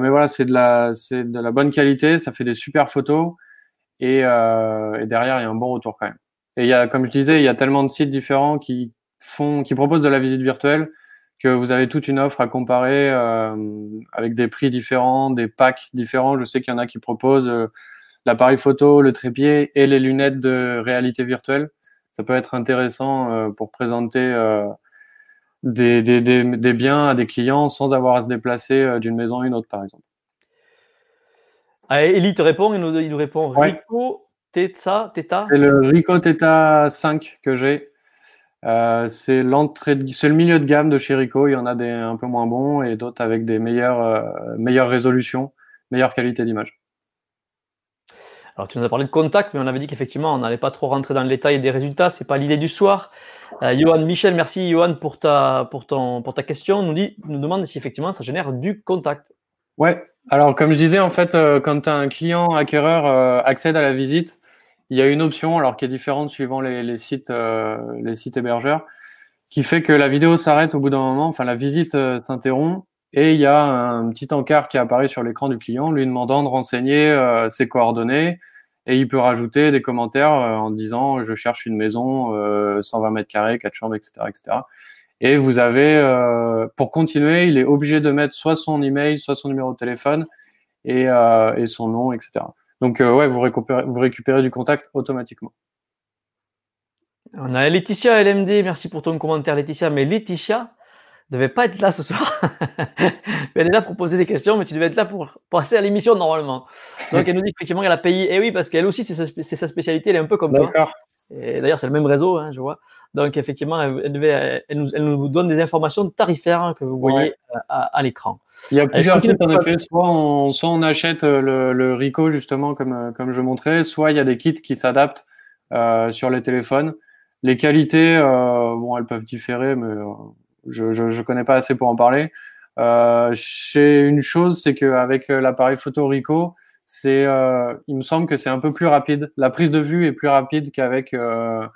mais voilà, c'est de la, c'est de la bonne qualité, ça fait des super photos et, euh, et derrière il y a un bon retour quand même. Et il y a, comme je disais, il y a tellement de sites différents qui font, qui proposent de la visite virtuelle que vous avez toute une offre à comparer euh, avec des prix différents, des packs différents. Je sais qu'il y en a qui proposent euh, l'appareil photo, le trépied et les lunettes de réalité virtuelle. Ça peut être intéressant euh, pour présenter euh, des, des, des, biens à des clients sans avoir à se déplacer euh, d'une maison à une autre, par exemple. Ah, Eli te répond, il nous, il nous répond Ouais. Rico, Teta, Teta. C'est le Ricoh Theta 5 que j'ai. Euh, c'est l'entrée, c'est le milieu de gamme de chez Ricoh. Il y en a des un peu moins bons et d'autres avec des meilleures, euh, meilleures résolutions, meilleure qualité d'image. Alors, tu nous as parlé de contact, mais on avait dit qu'effectivement, on n'allait pas trop rentrer dans le détail des résultats. C'est pas l'idée du soir. Euh, Johan Michel, merci Johan pour ta, pour ton, pour ta question. Nous dit, nous demande si effectivement ça génère du contact. Ouais. Alors, comme je disais, en fait, euh, quand un client acquéreur euh, accède à la visite, il y a une option, alors qui est différente suivant les, sites, euh, les sites hébergeurs, qui fait que la vidéo s'arrête au bout d'un moment, enfin la visite s'interrompt, et il y a un petit encart qui apparaît sur l'écran du client, lui demandant de renseigner ses coordonnées, et il peut rajouter des commentaires en disant je cherche une maison, euh, 120 mètres carrés, quatre chambres, etc., etc. Et vous avez, euh, pour continuer, il est obligé de mettre soit son email, soit son numéro de téléphone et, euh, et son nom, etc. Donc, euh, ouais, vous récupérez, vous récupérez du contact automatiquement. On a Laetitia LMD, merci pour ton commentaire Laetitia, mais Laetitia devait pas être là ce soir. elle est là pour poser des questions, mais tu devais être là pour passer à l'émission normalement. Donc elle nous dit qu'effectivement elle a payé. Et oui, parce qu'elle aussi, c'est sa, spé- c'est sa spécialité, elle est un peu comme toi. Et d'ailleurs, c'est le même réseau, hein, je vois. Donc effectivement, elle, elle devait, elle, nous, elle nous donne des informations tarifaires hein, que vous voyez Ouais. euh, à, à l'écran. Il y a plusieurs continue kits en effet. Soit on, soit on achète euh, le, le Ricoh justement comme, euh, comme je montrais, soit il y a des kits qui s'adaptent euh, sur les téléphones. Les qualités, euh, bon, elles peuvent différer, mais euh, je, je, je connais pas assez pour en parler. Euh, chez une chose, c'est qu'avec l'appareil photo Ricoh, c'est, euh, il me semble que c'est un peu plus rapide. La prise de vue est plus rapide qu'avec euh,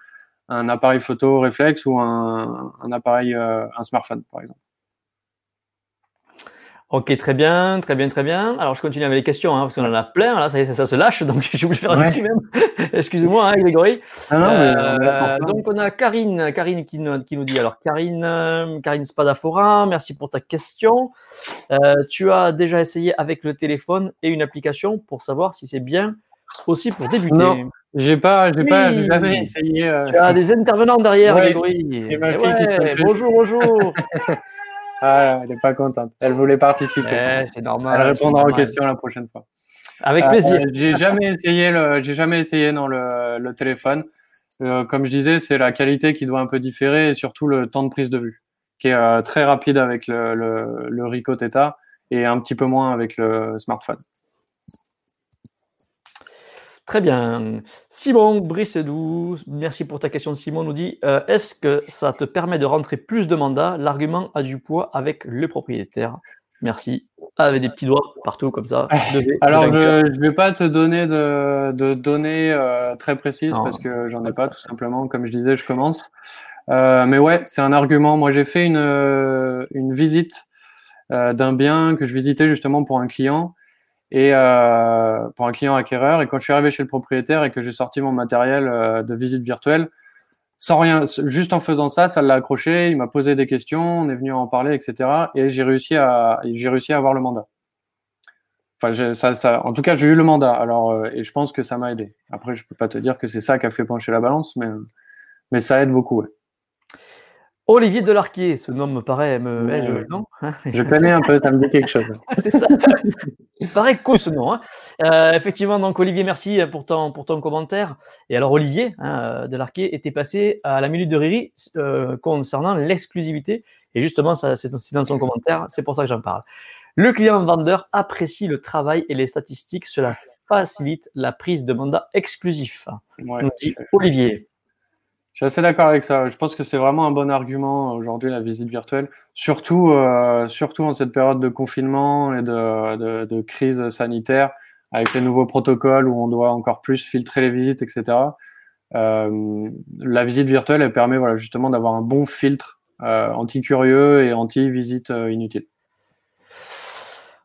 un appareil photo réflexe ou un, un appareil, euh, un smartphone, par exemple. Ok, très bien, très bien, très bien. Alors je continue avec les questions, hein, parce qu'on en a plein. Là, ça, ça, ça se lâche, donc je suis obligé de faire un Ouais. tri même. Excusez-moi, hein, Grégory. Ah non, Euh, donc on a Karine, Karine qui nous, qui nous dit alors Karine, euh, Karine Spadafora, merci pour ta question. Euh, tu as déjà essayé avec le téléphone et une application pour savoir si c'est bien aussi pour débuter. Non. J'ai pas, j'ai pas, Oui. jamais essayé. Tu as des intervenants derrière, Ouais, Grégory. et Eh ouais, bonjour, bonjour. Ah, elle est pas contente. Elle voulait participer. C'est normal. elle répondra aux questions la prochaine fois. Avec Euh, plaisir. j'ai jamais essayé le, j'ai jamais essayé dans le, le téléphone. Euh, comme je disais, c'est la qualité qui doit un peu différer et surtout le temps de prise de vue, qui est euh, très rapide avec le, le, le Ricoh Theta et un petit peu moins avec le smartphone. Très bien. Simon Brissedou, merci pour ta question. Simon nous dit euh, Est-ce que ça te permet de rentrer plus de mandats? L'argument a du poids avec le propriétaire. Merci. Avec des petits doigts partout comme ça. V, Alors, je ne vais pas te donner de, de données euh, très précises Non. parce que j'en ai pas, tout simplement. Comme je disais, je commence. Euh, mais ouais, c'est un argument. Moi, j'ai fait une, une visite d'un bien que je visitais justement pour un client et euh, pour un client acquéreur. Et quand je suis arrivé chez le propriétaire et que j'ai sorti mon matériel euh, de visite virtuelle, sans rien, juste en faisant ça, ça l'a accroché. Il m'a posé des questions, on est venu en parler, etc. Et j'ai réussi à, j'ai réussi à avoir le mandat. Enfin, ça, ça, en tout cas, j'ai eu le mandat. Alors, euh, et je pense que ça m'a aidé. Après, je peux pas te dire que c'est ça qui a fait pencher la balance, mais, mais ça aide beaucoup. Olivier Delarquier, ce nom me paraît. Me... je... Non je connais un peu, ça me dit quelque chose. c'est ça. Il paraît cool ce nom. Hein. Euh, effectivement, donc Olivier, merci pour ton, pour ton commentaire. Et alors, Olivier hein, Delarquier était passé à la minute de Riri euh, concernant l'exclusivité. Et justement, ça, c'est dans son commentaire, c'est pour ça que j'en parle. Le client vendeur apprécie le travail et les statistiques. Cela facilite la prise de mandat exclusif. Ouais, dit Olivier. Je suis assez d'accord avec ça. Je pense que c'est vraiment un bon argument aujourd'hui, la visite virtuelle. Surtout, euh, surtout en cette période de confinement et de, de, de, crise sanitaire, avec les nouveaux protocoles où on doit encore plus filtrer les visites, etc. Euh, la visite virtuelle, elle permet voilà, justement d'avoir un bon filtre euh, anti-curieux et anti-visite euh, inutile.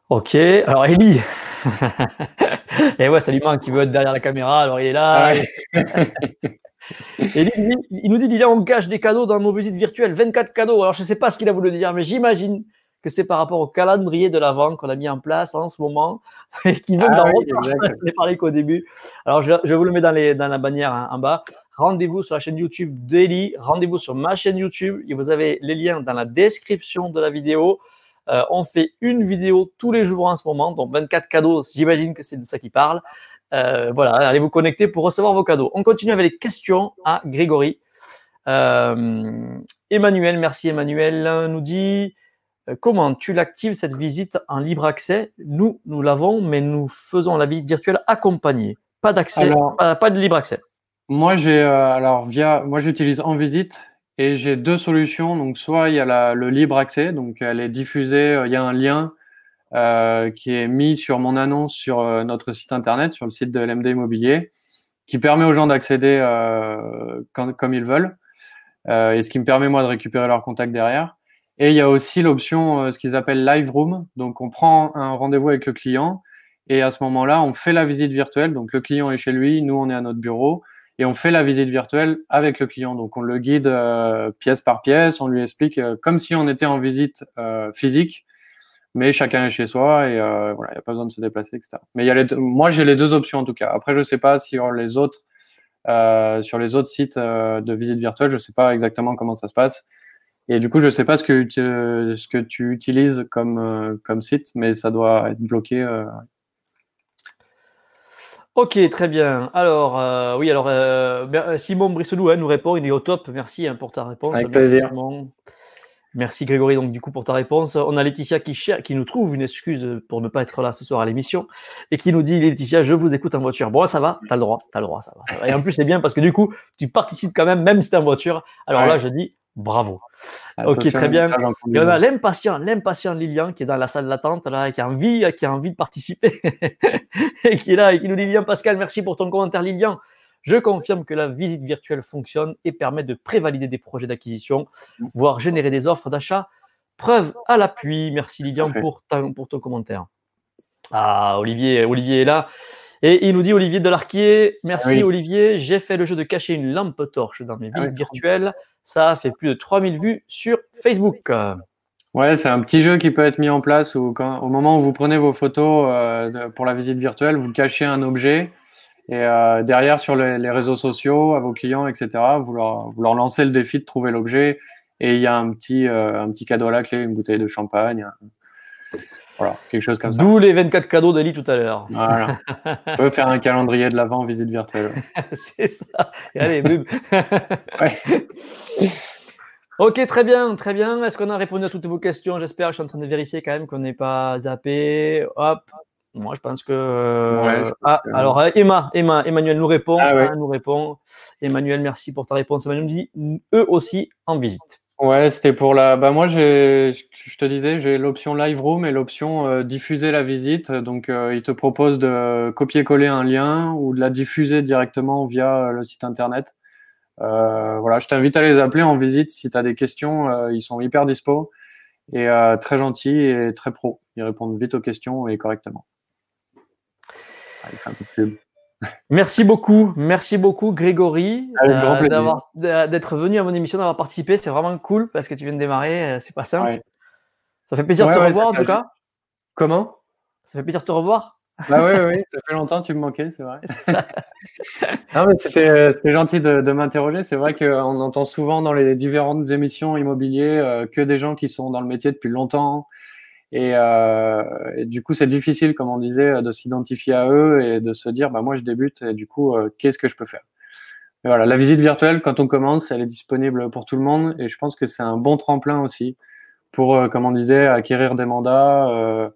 Ok, alors Ellie, et ouais, c'est l'humain qui veut être derrière la caméra, alors il est là. Ah Et il, nous dit, il on cache des cadeaux dans nos visites virtuelles, 24 cadeaux. Alors, je ne sais pas ce qu'il a voulu dire, mais j'imagine que c'est par rapport au calendrier de l'avant qu'on a mis en place en ce moment et qui veut ah, oui, parlé qu'au début. Alors, je, vous le mets dans, les, dans la bannière hein, en bas. Rendez-vous sur la chaîne YouTube Daily. Rendez-vous sur ma chaîne YouTube. Et vous avez les liens dans la description de la vidéo. Euh, on fait une vidéo tous les jours en ce moment, donc 24 cadeaux. J'imagine que c'est de ça qu'il parle. Euh, voilà, allez vous connecter pour recevoir vos cadeaux. On continue avec les questions à Grégory. Euh, Emmanuel, merci Emmanuel, nous dit comment tu l'actives cette visite en libre accès? Nous, nous l'avons, mais nous faisons la visite virtuelle accompagnée. Pas d'accès, pas, de libre accès. Moi, j'ai alors via, moi j'utilise en visite et j'ai deux solutions. Donc soit il y a le libre accès, donc elle est diffusée, il y a un lien euh, qui est mis sur mon annonce sur euh, notre site internet, sur le site de LMD Immobilier, qui permet aux gens d'accéder euh, comme ils veulent, et ce qui me permet moi de récupérer leur contact derrière. Et il y a aussi l'option, ce qu'ils appellent Live Room. Donc on prend un rendez-vous avec le client et à ce moment-là, on fait la visite virtuelle. Donc le client est chez lui, nous on est à notre bureau et on fait la visite virtuelle avec le client. Donc on le guide pièce par pièce, on lui explique comme si on était en visite physique mais chacun est chez soi et euh, voilà, il n'y a pas besoin de se déplacer, etc. Mais y a les moi, j'ai les deux options en tout cas. Après, je ne sais pas sur les autres, euh, sur les autres sites euh, de visite virtuelle, je ne sais pas exactement comment ça se passe. Et du coup, je ne sais pas ce que, tu, ce que tu utilises comme, euh, comme site, mais ça doit être bloqué. Euh. Ok, très bien. Alors, oui, alors Simon Brisselou hein, nous répond, il est au top. Merci hein, pour ta réponse. Avec plaisir. Merci Grégory donc du coup pour ta réponse. On a Laetitia qui, qui nous trouve une excuse pour ne pas être là ce soir à l'émission et qui nous dit Laetitia, je vous écoute en voiture. Bon, ça va, t'as le droit, t'as le droit, ça va, Et en plus, c'est bien parce que du coup, tu participes quand même, même si t'es en voiture. Alors là, je dis bravo. ok, très bien. Et on a l'impatient, l'impatient Lilian qui est dans la salle d'attente là, qui a envie, qui a envie de participer et qui est là et qui nous dit Lilian Pascal, merci pour ton commentaire Lilian. Je confirme que la visite virtuelle fonctionne et permet de prévalider des projets d'acquisition, voire générer des offres d'achat. Preuve à l'appui. Merci Lilian pour, pour ton commentaire. Ah, Olivier, Olivier est là. Et il nous dit Olivier Delarquier, merci Olivier, j'ai fait le jeu de cacher une lampe torche dans mes ah visites virtuelles. Ça a fait plus de 3000 vues sur Facebook. Ouais, c'est un petit jeu qui peut être mis en place où quand, au moment où vous prenez vos photos euh, pour la visite virtuelle, vous cachez un objet et euh, derrière, sur les, les, réseaux sociaux, à vos clients, etc., vous leur, vous leur lancez le défi de trouver l'objet. Et il y a un petit, euh, un petit cadeau à la clé, une bouteille de champagne. Voilà, quelque chose comme ça. D'où les 24 cadeaux d'Eli tout à l'heure. Voilà. On peut faire un calendrier de l'avant visite virtuelle. C'est ça. Et allez, bub. Ok, très bien, très bien. Est-ce qu'on a répondu à toutes vos questions? J'espère. Je suis en train de vérifier quand même qu'on n'est pas zappé. Hop, moi, je pense que. Euh, ah, alors, euh, Emma, Emma, Emmanuel nous répond. Ah nous répond. Emmanuel, merci pour ta réponse. Emmanuel dit eux aussi en visite. Ouais, c'était pour la. Bah moi, je te disais, j'ai l'option Live Room et l'option euh, diffuser la visite. Donc, il te propose de copier-coller un lien ou de la diffuser directement via le site internet. voilà, je t'invite à les appeler en visite si tu as des questions. ils sont hyper dispo et très gentils et très pro. Ils répondent vite aux questions et correctement. Merci beaucoup, merci beaucoup Grégory euh, d'être venu à mon émission, d'avoir participé. C'est vraiment cool parce que tu viens de démarrer, euh, c'est pas simple. Ça fait plaisir de te revoir en tout cas. Comment? Ça fait plaisir de te revoir? Bah oui, oui, ça fait longtemps tu me manquais, c'est vrai. non, mais c'était gentil de, de m'interroger. C'est vrai qu'on entend souvent dans les différentes émissions immobilières que des gens qui sont dans le métier depuis longtemps. Et, euh, et du coup, c'est difficile, comme on disait, de s'identifier à eux et de se dire, bah moi, je débute et du coup, qu'est-ce que je peux faire? Voilà, la visite virtuelle, quand on commence, elle est disponible pour tout le monde et je pense que c'est un bon tremplin aussi pour, euh, comme on disait, acquérir des mandats, euh,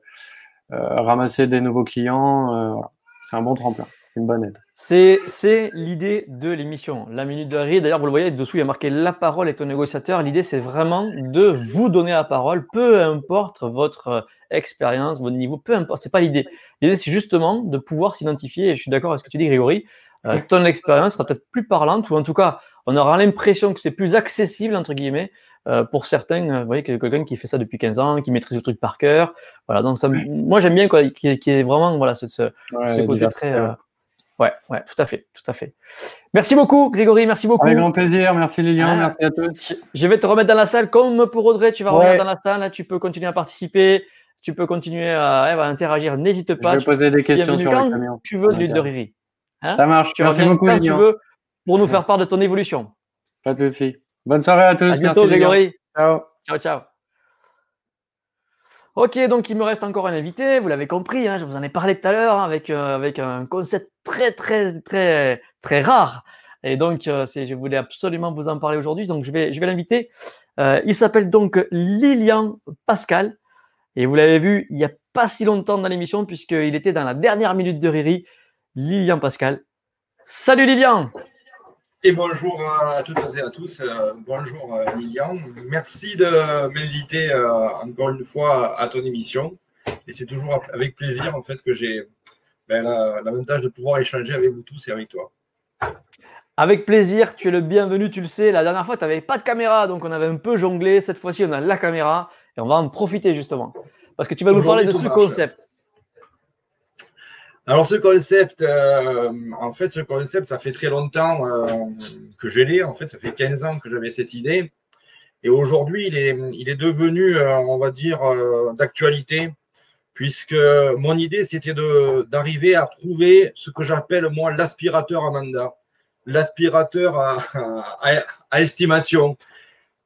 euh, ramasser des nouveaux clients. C'est un bon tremplin, une bonne aide. C'est l'idée de l'émission. La minute de rire, d'ailleurs, vous le voyez, dessous, il y a marqué La parole est au négociateur. L'idée, c'est vraiment de vous donner la parole, peu importe votre expérience, votre niveau, peu importe, c'est pas l'idée. L'idée, c'est justement de pouvoir s'identifier, et je suis d'accord avec ce que tu dis, Grégory, euh, ton expérience sera peut-être plus parlante ou en tout cas, on aura l'impression que c'est plus accessible, entre guillemets, euh, pour certains. Euh, vous voyez, quelqu'un qui fait ça depuis 15 ans, qui maîtrise le truc par cœur. Voilà, donc ça, moi, j'aime bien quoi, qui est vraiment voilà, ce, ce, côté très. Ouais, ouais, tout à fait, tout à fait. Merci beaucoup, Grégory, merci beaucoup. Avec grand plaisir, merci Lilian, ah, merci à tous. Je vais te remettre dans la salle, comme pour Audrey, tu vas revenir dans la salle, tu peux continuer à participer, tu peux continuer à, interagir, n'hésite pas. Je vais poser des questions sur le camion. Tu veux l'huile de Riri. Hein ça marche. Tu Merci beaucoup, quand tu veux pour nous faire part de ton évolution. Pas de souci. Bonne soirée à tous. À bientôt, Merci, Grégory. Ciao. Ciao, ciao. Ok, donc il me reste encore un invité, vous l'avez compris, hein, je vous en ai parlé tout à l'heure hein, avec, euh, avec un concept très, très, très, très rare. Et donc, euh, je voulais absolument vous en parler aujourd'hui, donc je vais, je vais l'inviter. Euh, il s'appelle donc Lilian Pascal. Et vous l'avez vu il n'y a pas si longtemps dans l'émission, puisqu'il était dans la dernière minute de Riri. Lilian Pascal. Salut Lilian Et bonjour à toutes et à tous. Euh, bonjour euh, Lilian. Merci de m'inviter euh, encore une fois à ton émission. Et c'est toujours avec plaisir en fait que j'ai ben, l'avantage de pouvoir échanger avec vous tous et avec toi. Avec plaisir, tu es le bienvenu, tu le sais. La dernière fois, tu n'avais pas de caméra, donc on avait un peu jonglé. Cette fois-ci, on a la caméra et on va en profiter justement. Parce que tu vas nous parler de ce concept. Alors ce concept, euh, en fait, ce concept, ça fait très longtemps euh, que je l'ai. En fait, ça fait 15 ans que j'avais cette idée. Et aujourd'hui, il est, il est devenu, euh, on va dire, d'actualité, puisque mon idée, c'était d'arriver à trouver ce que j'appelle, moi, l'aspirateur à mandat, l'aspirateur à, à, estimation.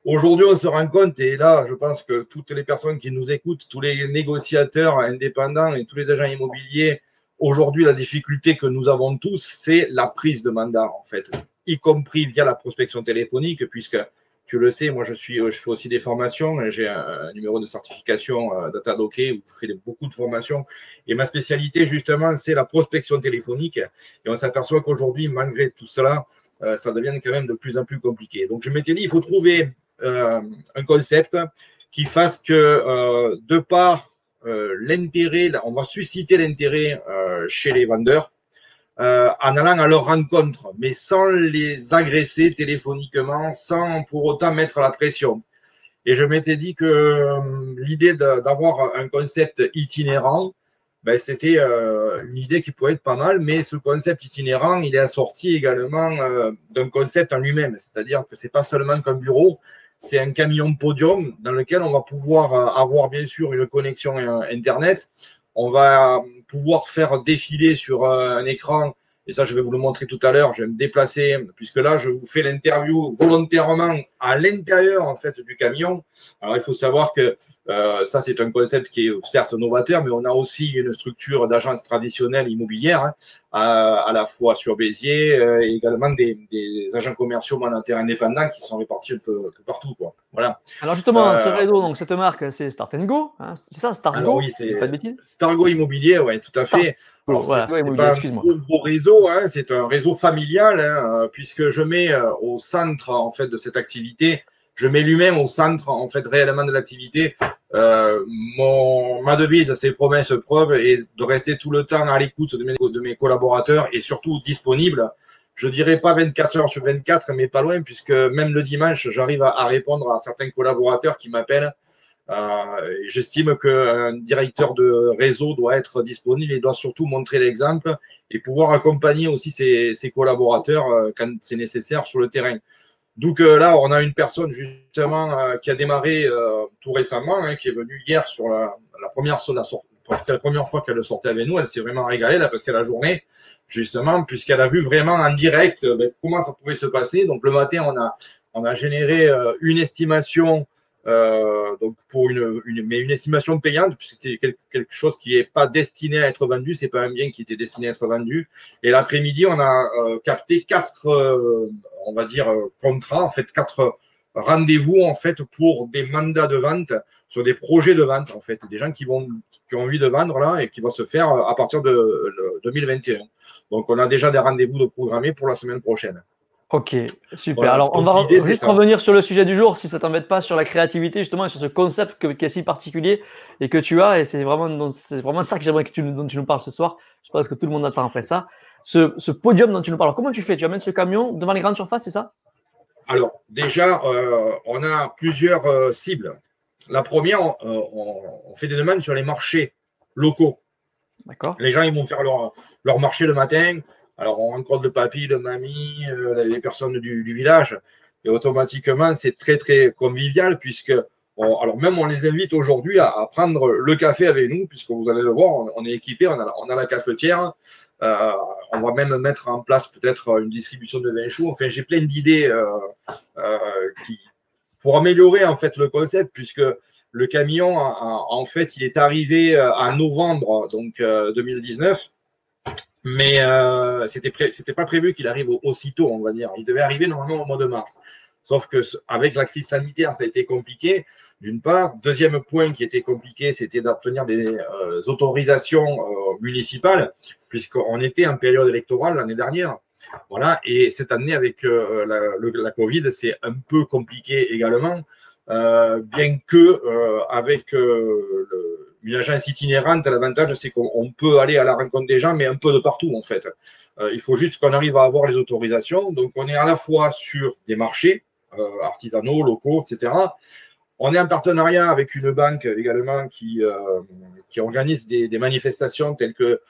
Aujourd'hui, on se rend compte, et là, je pense que toutes les personnes qui nous écoutent, tous les négociateurs indépendants et tous les agents immobiliers, Aujourd'hui, la difficulté que nous avons tous, c'est la prise de mandat, en fait, y compris via la prospection téléphonique, puisque tu le sais, moi, je, suis, je fais aussi des formations. J'ai un, numéro de certification euh, Datadoc où je fais beaucoup de formations. Et ma spécialité, justement, c'est la prospection téléphonique. Et on s'aperçoit qu'aujourd'hui, malgré tout cela, euh, ça devient quand même de plus en plus compliqué. Donc, je m'étais dit, il faut trouver euh, un concept qui fasse que, de part euh, l'intérêt, on va susciter l'intérêt euh, chez les vendeurs euh, en allant à leur rencontre, mais sans les agresser téléphoniquement, sans pour autant mettre la pression. Et je m'étais dit que l'idée d'avoir un concept itinérant, ben, c'était une idée qui pourrait être pas mal, mais ce concept itinérant, il est assorti également d'un concept en lui-même, c'est-à-dire que c'est pas seulement qu'un bureau, c'est un camion podium dans lequel on va pouvoir euh, avoir bien sûr une connexion euh, Internet. On va pouvoir faire défiler sur euh, un écran, et ça je vais vous le montrer tout à l'heure, je vais me déplacer, puisque là je vous fais l'interview volontairement à l'intérieur en fait du camion. Alors il faut savoir que euh, ça, c'est un concept qui est certes novateur, mais on a aussi une structure d'agence traditionnelle immobilière, hein, à, la fois sur Béziers euh, et également des, des, agents commerciaux mandataires indépendants qui sont répartis un peu, partout. Quoi. Voilà. Alors justement, ce euh, réseau, donc cette marque, c'est Start Go, hein, c'est ça, Stargo Oui, c'est pas de bêtises Stargo Immobilier, oui, tout à fait. Alors, voilà, c'est pas un gros, réseau, hein, c'est un réseau familial, hein, puisque je mets au centre en fait de cette activité je mets lui-même au centre en fait réellement de l'activité. Euh, mon ma devise, c'est promesse preuve et de rester tout le temps à l'écoute de mes, de mes collaborateurs et surtout disponible. Je dirais pas 24 heures sur 24, mais pas loin puisque même le dimanche, j'arrive à, répondre à certains collaborateurs qui m'appellent. Euh, J'estime qu'un directeur de réseau doit être disponible et doit surtout montrer l'exemple et pouvoir accompagner aussi ses, ses collaborateurs euh, quand c'est nécessaire sur le terrain. Donc là, on a une personne justement euh, qui a démarré euh, tout récemment, hein, qui est venue hier sur la, première, c'était la première fois qu'elle sortait avec nous. Elle s'est vraiment régalée. Elle a passé la journée, justement, puisqu'elle a vu vraiment en direct ben, comment ça pouvait se passer. Donc, le matin, on a, on a généré une estimation euh, donc pour une, une, mais une estimation payante, puisque c'est quelque, chose qui n'est pas destiné à être vendu, c'est pas un bien qui était destiné à être vendu. Et l'après-midi, on a euh, capté quatre, euh, on va dire, euh, contrats, en fait, quatre rendez-vous en fait pour des mandats de vente sur des projets de vente, en fait, des gens qui vont qui ont envie de vendre là et qui vont se faire à partir de, de 2021. Donc, on a déjà des rendez-vous de programmés pour la semaine prochaine. Ok, super. Alors, on va juste revenir sur le sujet du jour, si ça t'embête pas, sur la créativité justement et sur ce concept que, qui est si particulier et que tu as. Et c'est vraiment, c'est vraiment ça que j'aimerais que tu, dont tu nous parles ce soir. Je pense que tout le monde attend après ça. Ce, ce podium dont tu nous parles, comment tu fais? Tu amènes ce camion devant les grandes surfaces, c'est ça? Alors, déjà, euh, on a plusieurs euh, cibles. La première, on, euh, on, fait des demandes sur les marchés locaux. D'accord. Les gens, ils vont faire leur, leur marché le matin alors, on rencontre le papy, le mamie, euh, les personnes du, village, et automatiquement, c'est très, très convivial, puisque, alors même, on les invite aujourd'hui à, prendre le café avec nous, puisque vous allez le voir, on, est équipé, on a, la cafetière, euh, on va même mettre en place peut-être une distribution de vin chaud. Enfin, j'ai plein d'idées euh, pour améliorer en fait le concept, puisque le camion, en fait, il est arrivé en novembre donc 2019 mais euh, c'était pas prévu qu'il arrive aussitôt, on va dire. Il devait arriver normalement au mois de mars. Sauf que avec la crise sanitaire, ça a été compliqué. D'une part, deuxième point qui était compliqué, c'était d'obtenir des euh, autorisations euh, municipales, puisqu'on était en période électorale l'année dernière. Voilà, et cette année avec euh, la, la, Covid, c'est un peu compliqué également, bien que avec le, une agence itinérante, l'avantage, c'est qu'on peut aller à la rencontre des gens, mais un peu de partout, en fait. Euh, il faut juste qu'on arrive à avoir les autorisations. Donc, on est à la fois sur des marchés euh, artisanaux, locaux, etc. On est en partenariat avec une banque également qui, euh, qui organise des, manifestations telles que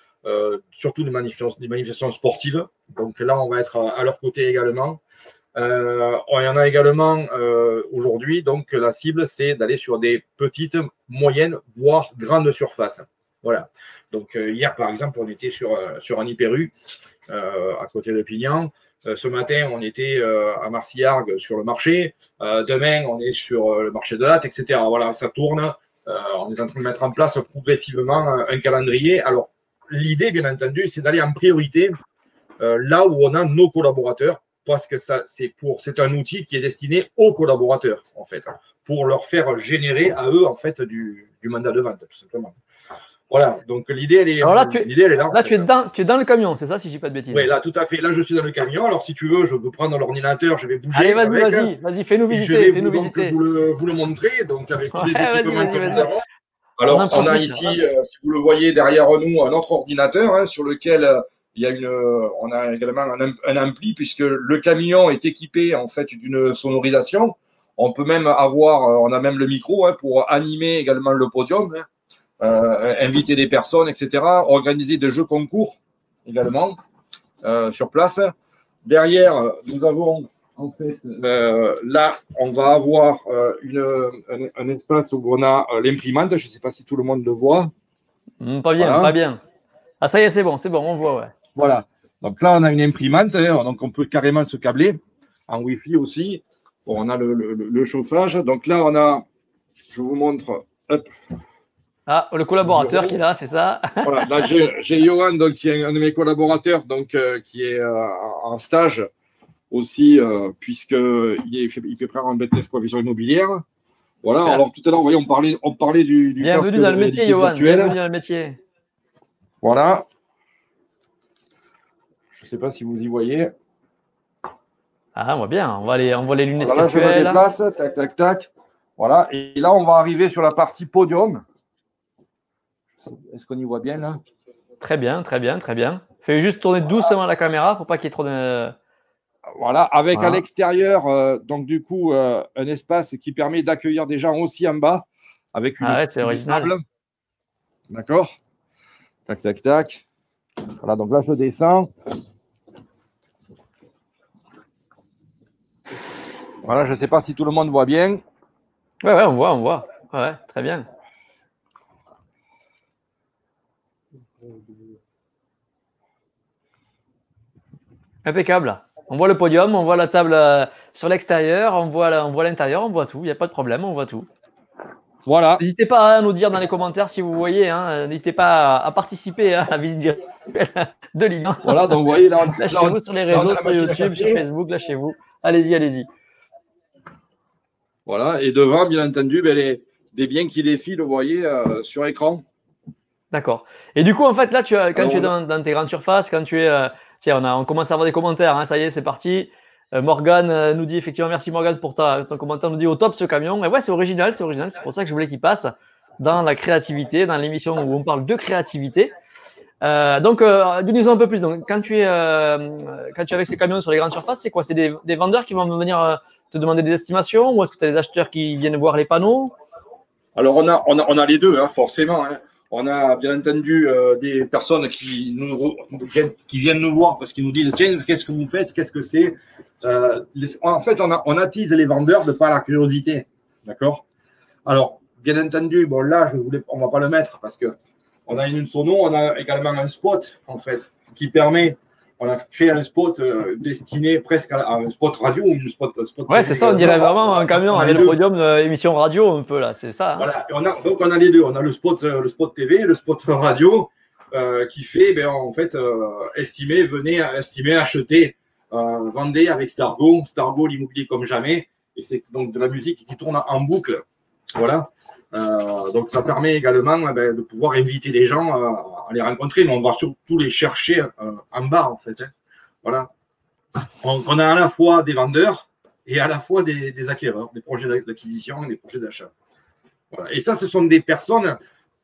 surtout des manifestations sportives. Donc là, on va être à leur côté également. Euh, on y en a également euh, aujourd'hui. Donc, la cible, c'est d'aller sur des petites, moyennes, voire grandes surfaces. Voilà. Donc, euh, hier, par exemple, on était sur, sur un hyperu, à côté de Pignan. Ce matin, on était à Marcillargues sur le marché. demain, on est sur le marché de latte, etc. Voilà, ça tourne. on est en train de mettre en place progressivement un calendrier. Alors, l'idée, bien entendu, c'est d'aller en priorité là où on a nos collaborateurs parce que ça, c'est pour, c'est un outil qui est destiné aux collaborateurs, en fait, pour leur faire générer à eux, en fait, du, du mandat de vente, tout simplement. Voilà, donc l'idée, elle est, Alors là, tu, l'idée, elle est là. Là, tu es, dans, tu es dans le camion, c'est ça, si je dis pas de bêtises Oui, là, tout à fait. Là, je suis dans le camion. Alors, si tu veux, je peux prendre l'ordinateur, je vais bouger. Allez, vas-y, vas-y, vas-y, fais-nous visiter. Je vais fais-nous donc visiter. Vous, le, vous le montrer, donc avec tous les équipements que nous avons. Alors, on, on a ici, euh, si vous le voyez derrière nous, un autre ordinateur hein, sur lequel euh, il y a une, on a également un, un, ampli puisque le camion est équipé en fait d'une sonorisation. On peut même avoir, on a même le micro hein, pour animer également le podium, hein, euh, inviter des personnes, etc. Organiser des jeux concours également euh, sur place. Derrière, nous avons en fait euh, là, on va avoir euh, une, un, un, espace où on a euh, l'imprimante. Je ne sais pas si tout le monde le voit. Mmh, pas bien, voilà. pas bien. Ah ça y est, c'est bon, c'est bon, on voit, ouais. Voilà. Donc là, on a une imprimante, hein, donc on peut carrément se câbler en Wi-Fi aussi. Bon, on a le, le, le, chauffage. Donc là, on a, je vous montre. Hop. Ah, le collaborateur qui est là, c'est ça Voilà, là, j'ai Johan, donc, qui est un de mes collaborateurs, donc, euh, qui est euh, en stage aussi, euh, puisqu'il il fait prendre un BTS provision immobilière. Voilà, Super. alors tout à l'heure, on parlait, on parlait du, du Bienvenue dans le métier, Johan. Bienvenue dans le métier. Voilà, sais pas si vous y voyez. Ah, on voit bien. On voit les, on voit les lunettes voilà, virtuelles. je me déplace, tac, tac, tac. Voilà. Et là, on va arriver sur la partie podium. Est-ce qu'on y voit bien là? Très bien, très bien, très bien. Fais juste tourner doucement la caméra pour pas qu'il y ait trop de. Voilà, avec voilà. à l'extérieur, euh, donc du coup, euh, un espace qui permet d'accueillir des gens aussi en bas, avec une, ah ouais, c'est original. D'accord Tac, tac, tac. Voilà, donc là, je descends. Voilà, je ne sais pas si tout le monde voit bien. Ouais, ouais, on voit, on voit. Ouais, très bien. Impeccable. On voit le podium, on voit la table euh, sur l'extérieur, on voit la- on voit l'intérieur, on voit tout. Il n'y a pas de problème, on voit tout. Voilà. N'hésitez pas à nous dire dans les commentaires si vous voyez. hein. N'hésitez pas à, à participer hein, à la visite virtuelle de Lilian. Voilà, donc vous voyez là, Lâchez-vous sur les réseaux, sur YouTube, sur. Facebook, lâchez-vous. Allez-y, allez-y. Voilà. Et devant, bien entendu, ben, les, des biens qui défilent, vous voyez, euh, sur écran. D'accord. Et du coup, en fait, là, tu as, quand Alors, tu es dans, dans tes grandes surfaces, quand tu es. euh, tiens, on, a, on commence à avoir des commentaires. hein, ça y est, c'est parti. Euh, Morgane euh, nous dit effectivement, merci Morgane pour ta, ton commentaire. nous dit au top ce camion. Et ouais, c'est original, c'est original. C'est pour ça que je voulais qu'il passe dans la créativité, dans l'émission où on parle de créativité. Euh, donc, euh, dis-nous un peu plus. Donc, quand tu es, euh, quand tu es avec ces camions sur les grandes surfaces, c'est quoi? C'est des, vendeurs qui vont venir te demander des estimations ou est-ce que tu as des acheteurs qui viennent voir les panneaux? Alors, on a, on a, on a les deux, hein, forcément. hein. On a bien entendu des personnes qui, nous, qui viennent nous voir parce qu'ils nous disent Tiens, qu'est-ce que vous faites? Qu'est-ce que c'est? En fait, on attise les vendeurs de par la curiosité. D'accord? Alors, bien entendu, bon, là, je voulais, on ne va pas le mettre parce que on a une sono, on a également un spot, en fait, qui permet. On a créé un spot euh, destiné presque à, un spot radio ou une spot. spot Ouais, c'est ça, on dirait vraiment un camion avec le podium de émission radio un peu là, c'est ça. hein Voilà, et on a, donc on a les deux. On a le spot, euh, le spot TV, le spot radio, euh, qui fait, ben, en fait, euh, estimer, venez, estimer, acheter, euh, vendez avec Stargo, Stargo l'immobilier comme jamais. Et c'est donc de la musique qui tourne en boucle. Voilà. Euh, donc ça permet également eh ben, de pouvoir inviter les gens euh, à les rencontrer, mais on va surtout les chercher euh, en bas en fait. hein. Voilà. On, a à la fois des vendeurs et à la fois des, acquéreurs, des projets d'acquisition et des projets d'achat. Et ça, ce sont des personnes,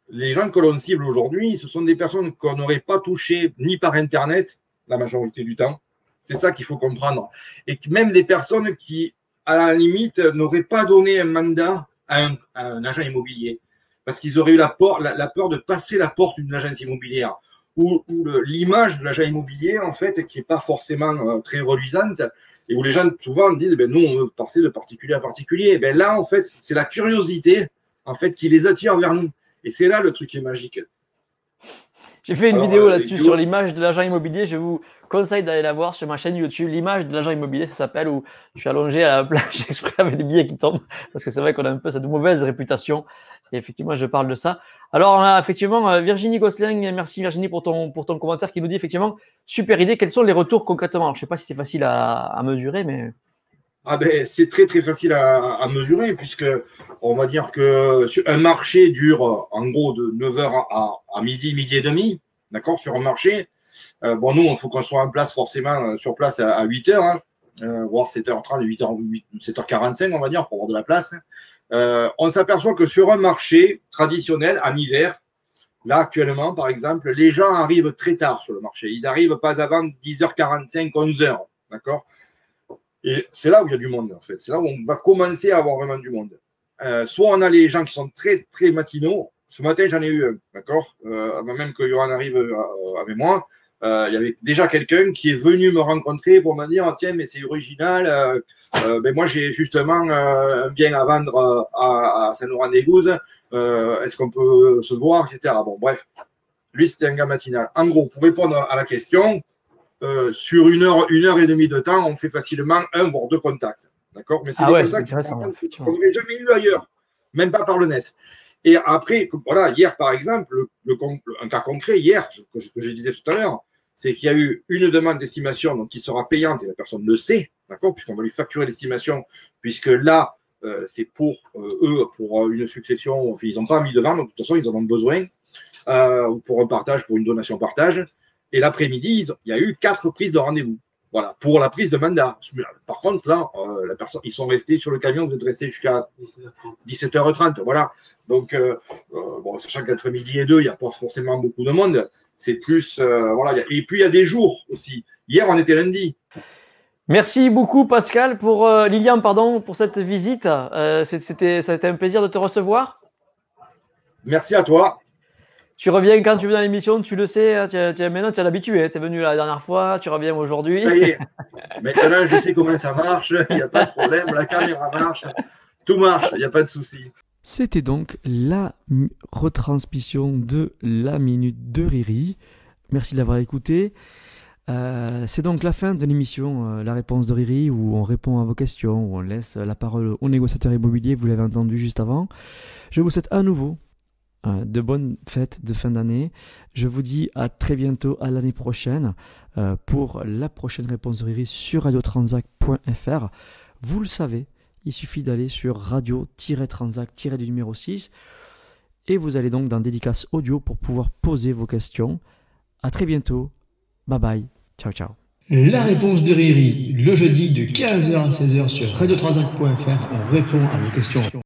les gens que l'on cible aujourd'hui, ce sont des personnes qu'on n'aurait pas touchées ni par Internet la majorité du temps. C'est ça qu'il faut comprendre. Et même des personnes qui, à la limite, n'auraient pas donné un mandat à un, à un agent immobilier. Parce qu'ils auraient eu la, por- la, peur de passer la porte d'une agence immobilière. Le- l'image de l'agent immobilier, en fait, qui n'est pas forcément euh, très reluisante. Et où les gens, souvent, disent, ben, nous, on veut passer de particulier à particulier. Ben, là, en fait, c'est la curiosité, en fait, qui les attire vers nous. Et c'est là le truc qui est magique. J'ai fait une Alors, vidéo euh, là-dessus sur l'image de l'agent immobilier. Je vous conseille d'aller la voir sur ma chaîne YouTube. L'image de l'agent immobilier, ça s'appelle où je suis allongé à la plage exprès avec des billets qui tombent. Parce que c'est vrai qu'on a un peu cette mauvaise réputation. Et effectivement, je parle de ça. Alors, on a effectivement euh, Virginie Gosselin. Merci Virginie pour ton, pour ton commentaire qui nous dit effectivement super idée. Quels sont les retours concrètement? Alors, Je ne sais pas si c'est facile à, à mesurer, mais. Ah ben, c'est très très facile à, mesurer puisque on va dire que un marché dure en gros de 9h à, à midi, midi et demi, d'accord, sur un marché. Euh, bon, nous, il faut qu'on soit en place forcément euh, sur place à, à 8h, hein, euh, voire 7h30, 8h, 7h45, on va dire, pour avoir de la place. Euh, on s'aperçoit que sur un marché traditionnel, en hiver, là actuellement, par exemple, les gens arrivent très tard sur le marché. Ils n'arrivent pas avant 10h45, 11h, d'accord et c'est là où il y a du monde, en fait. C'est là où on va commencer à avoir vraiment du monde. Euh, soit on a les gens qui sont très, très matinaux. Ce matin, j'en ai eu un, d'accord? Euh, Avant même que Johan arrive euh, avec moi, euh, il y avait déjà quelqu'un qui est venu me rencontrer pour me dire Ah, Tiens, mais c'est original. Euh, ben moi, j'ai justement un bien à vendre à, à Saint-Laurent-des-Gouzes. Est-ce qu'on peut se voir, etc. Bon, bref. Lui, c'était un gars matinal. En gros, pour répondre à la question, euh, sur une heure, une heure et demie de temps, on fait facilement un voire deux contacts. D'accord? Mais c'est Ah des ouais, contacts qu'on n'aurait jamais eu ailleurs, même pas par le net. Et après, voilà, hier par exemple, le, le con- un cas concret, hier, que, je- que je disais tout à l'heure, c'est qu'il y a eu une demande d'estimation donc, qui sera payante et la personne le sait, d'accord, puisqu'on va lui facturer l'estimation, puisque là, euh, c'est pour euh, eux, pour une succession, enfin, ils n'ont pas mis de vente, de toute façon, ils en ont besoin, euh, ou pour un partage, pour une donation partage. Et l'après-midi, il y a eu quatre prises de rendez-vous. Voilà, pour la prise de mandat. Par contre, là, euh, la personne, ils sont restés sur le camion, vous êtes restés jusqu'à 17h30. Voilà. Donc, euh, euh, bon, sachant qu'entre midi et deux, il n'y a pas forcément beaucoup de monde. C'est plus. euh, voilà. Et puis, il y a des jours aussi. Hier, on était lundi. Merci beaucoup Pascal pour euh, Lilian pardon pour cette visite. Euh, c'était ça a été un plaisir de te recevoir. Merci à toi. Tu reviens quand tu veux dans l'émission, tu le sais. hein, Tu, as- tu maintenant tu es habitué. Tu es venu la dernière fois, tu reviens aujourd'hui. Ça y est. Maintenant, je sais comment ça marche. Il n'y a pas de problème. La caméra marche. Tout marche. Il n'y a pas de souci. C'était donc la retransmission de la minute de Riri. Merci de l'avoir écouté. Euh, c'est donc la fin de l'émission euh, La réponse de Riri où on répond à vos questions, où on laisse la parole aux négociateurs immobiliers, vous l'avez entendu juste avant. Je vous souhaite à nouveau euh, de bonnes fêtes de fin d'année. Je vous dis à très bientôt à l'année prochaine pour la prochaine réponse de Riri sur radiotransac.fr. Vous le savez, il suffit d'aller sur radio-transac- du numéro 6 et vous allez donc dans dédicace audio pour pouvoir poser vos questions. À très bientôt. Bye bye. Ciao ciao. La réponse de Riri, le jeudi de 15h à 16h sur radio on répond à vos questions.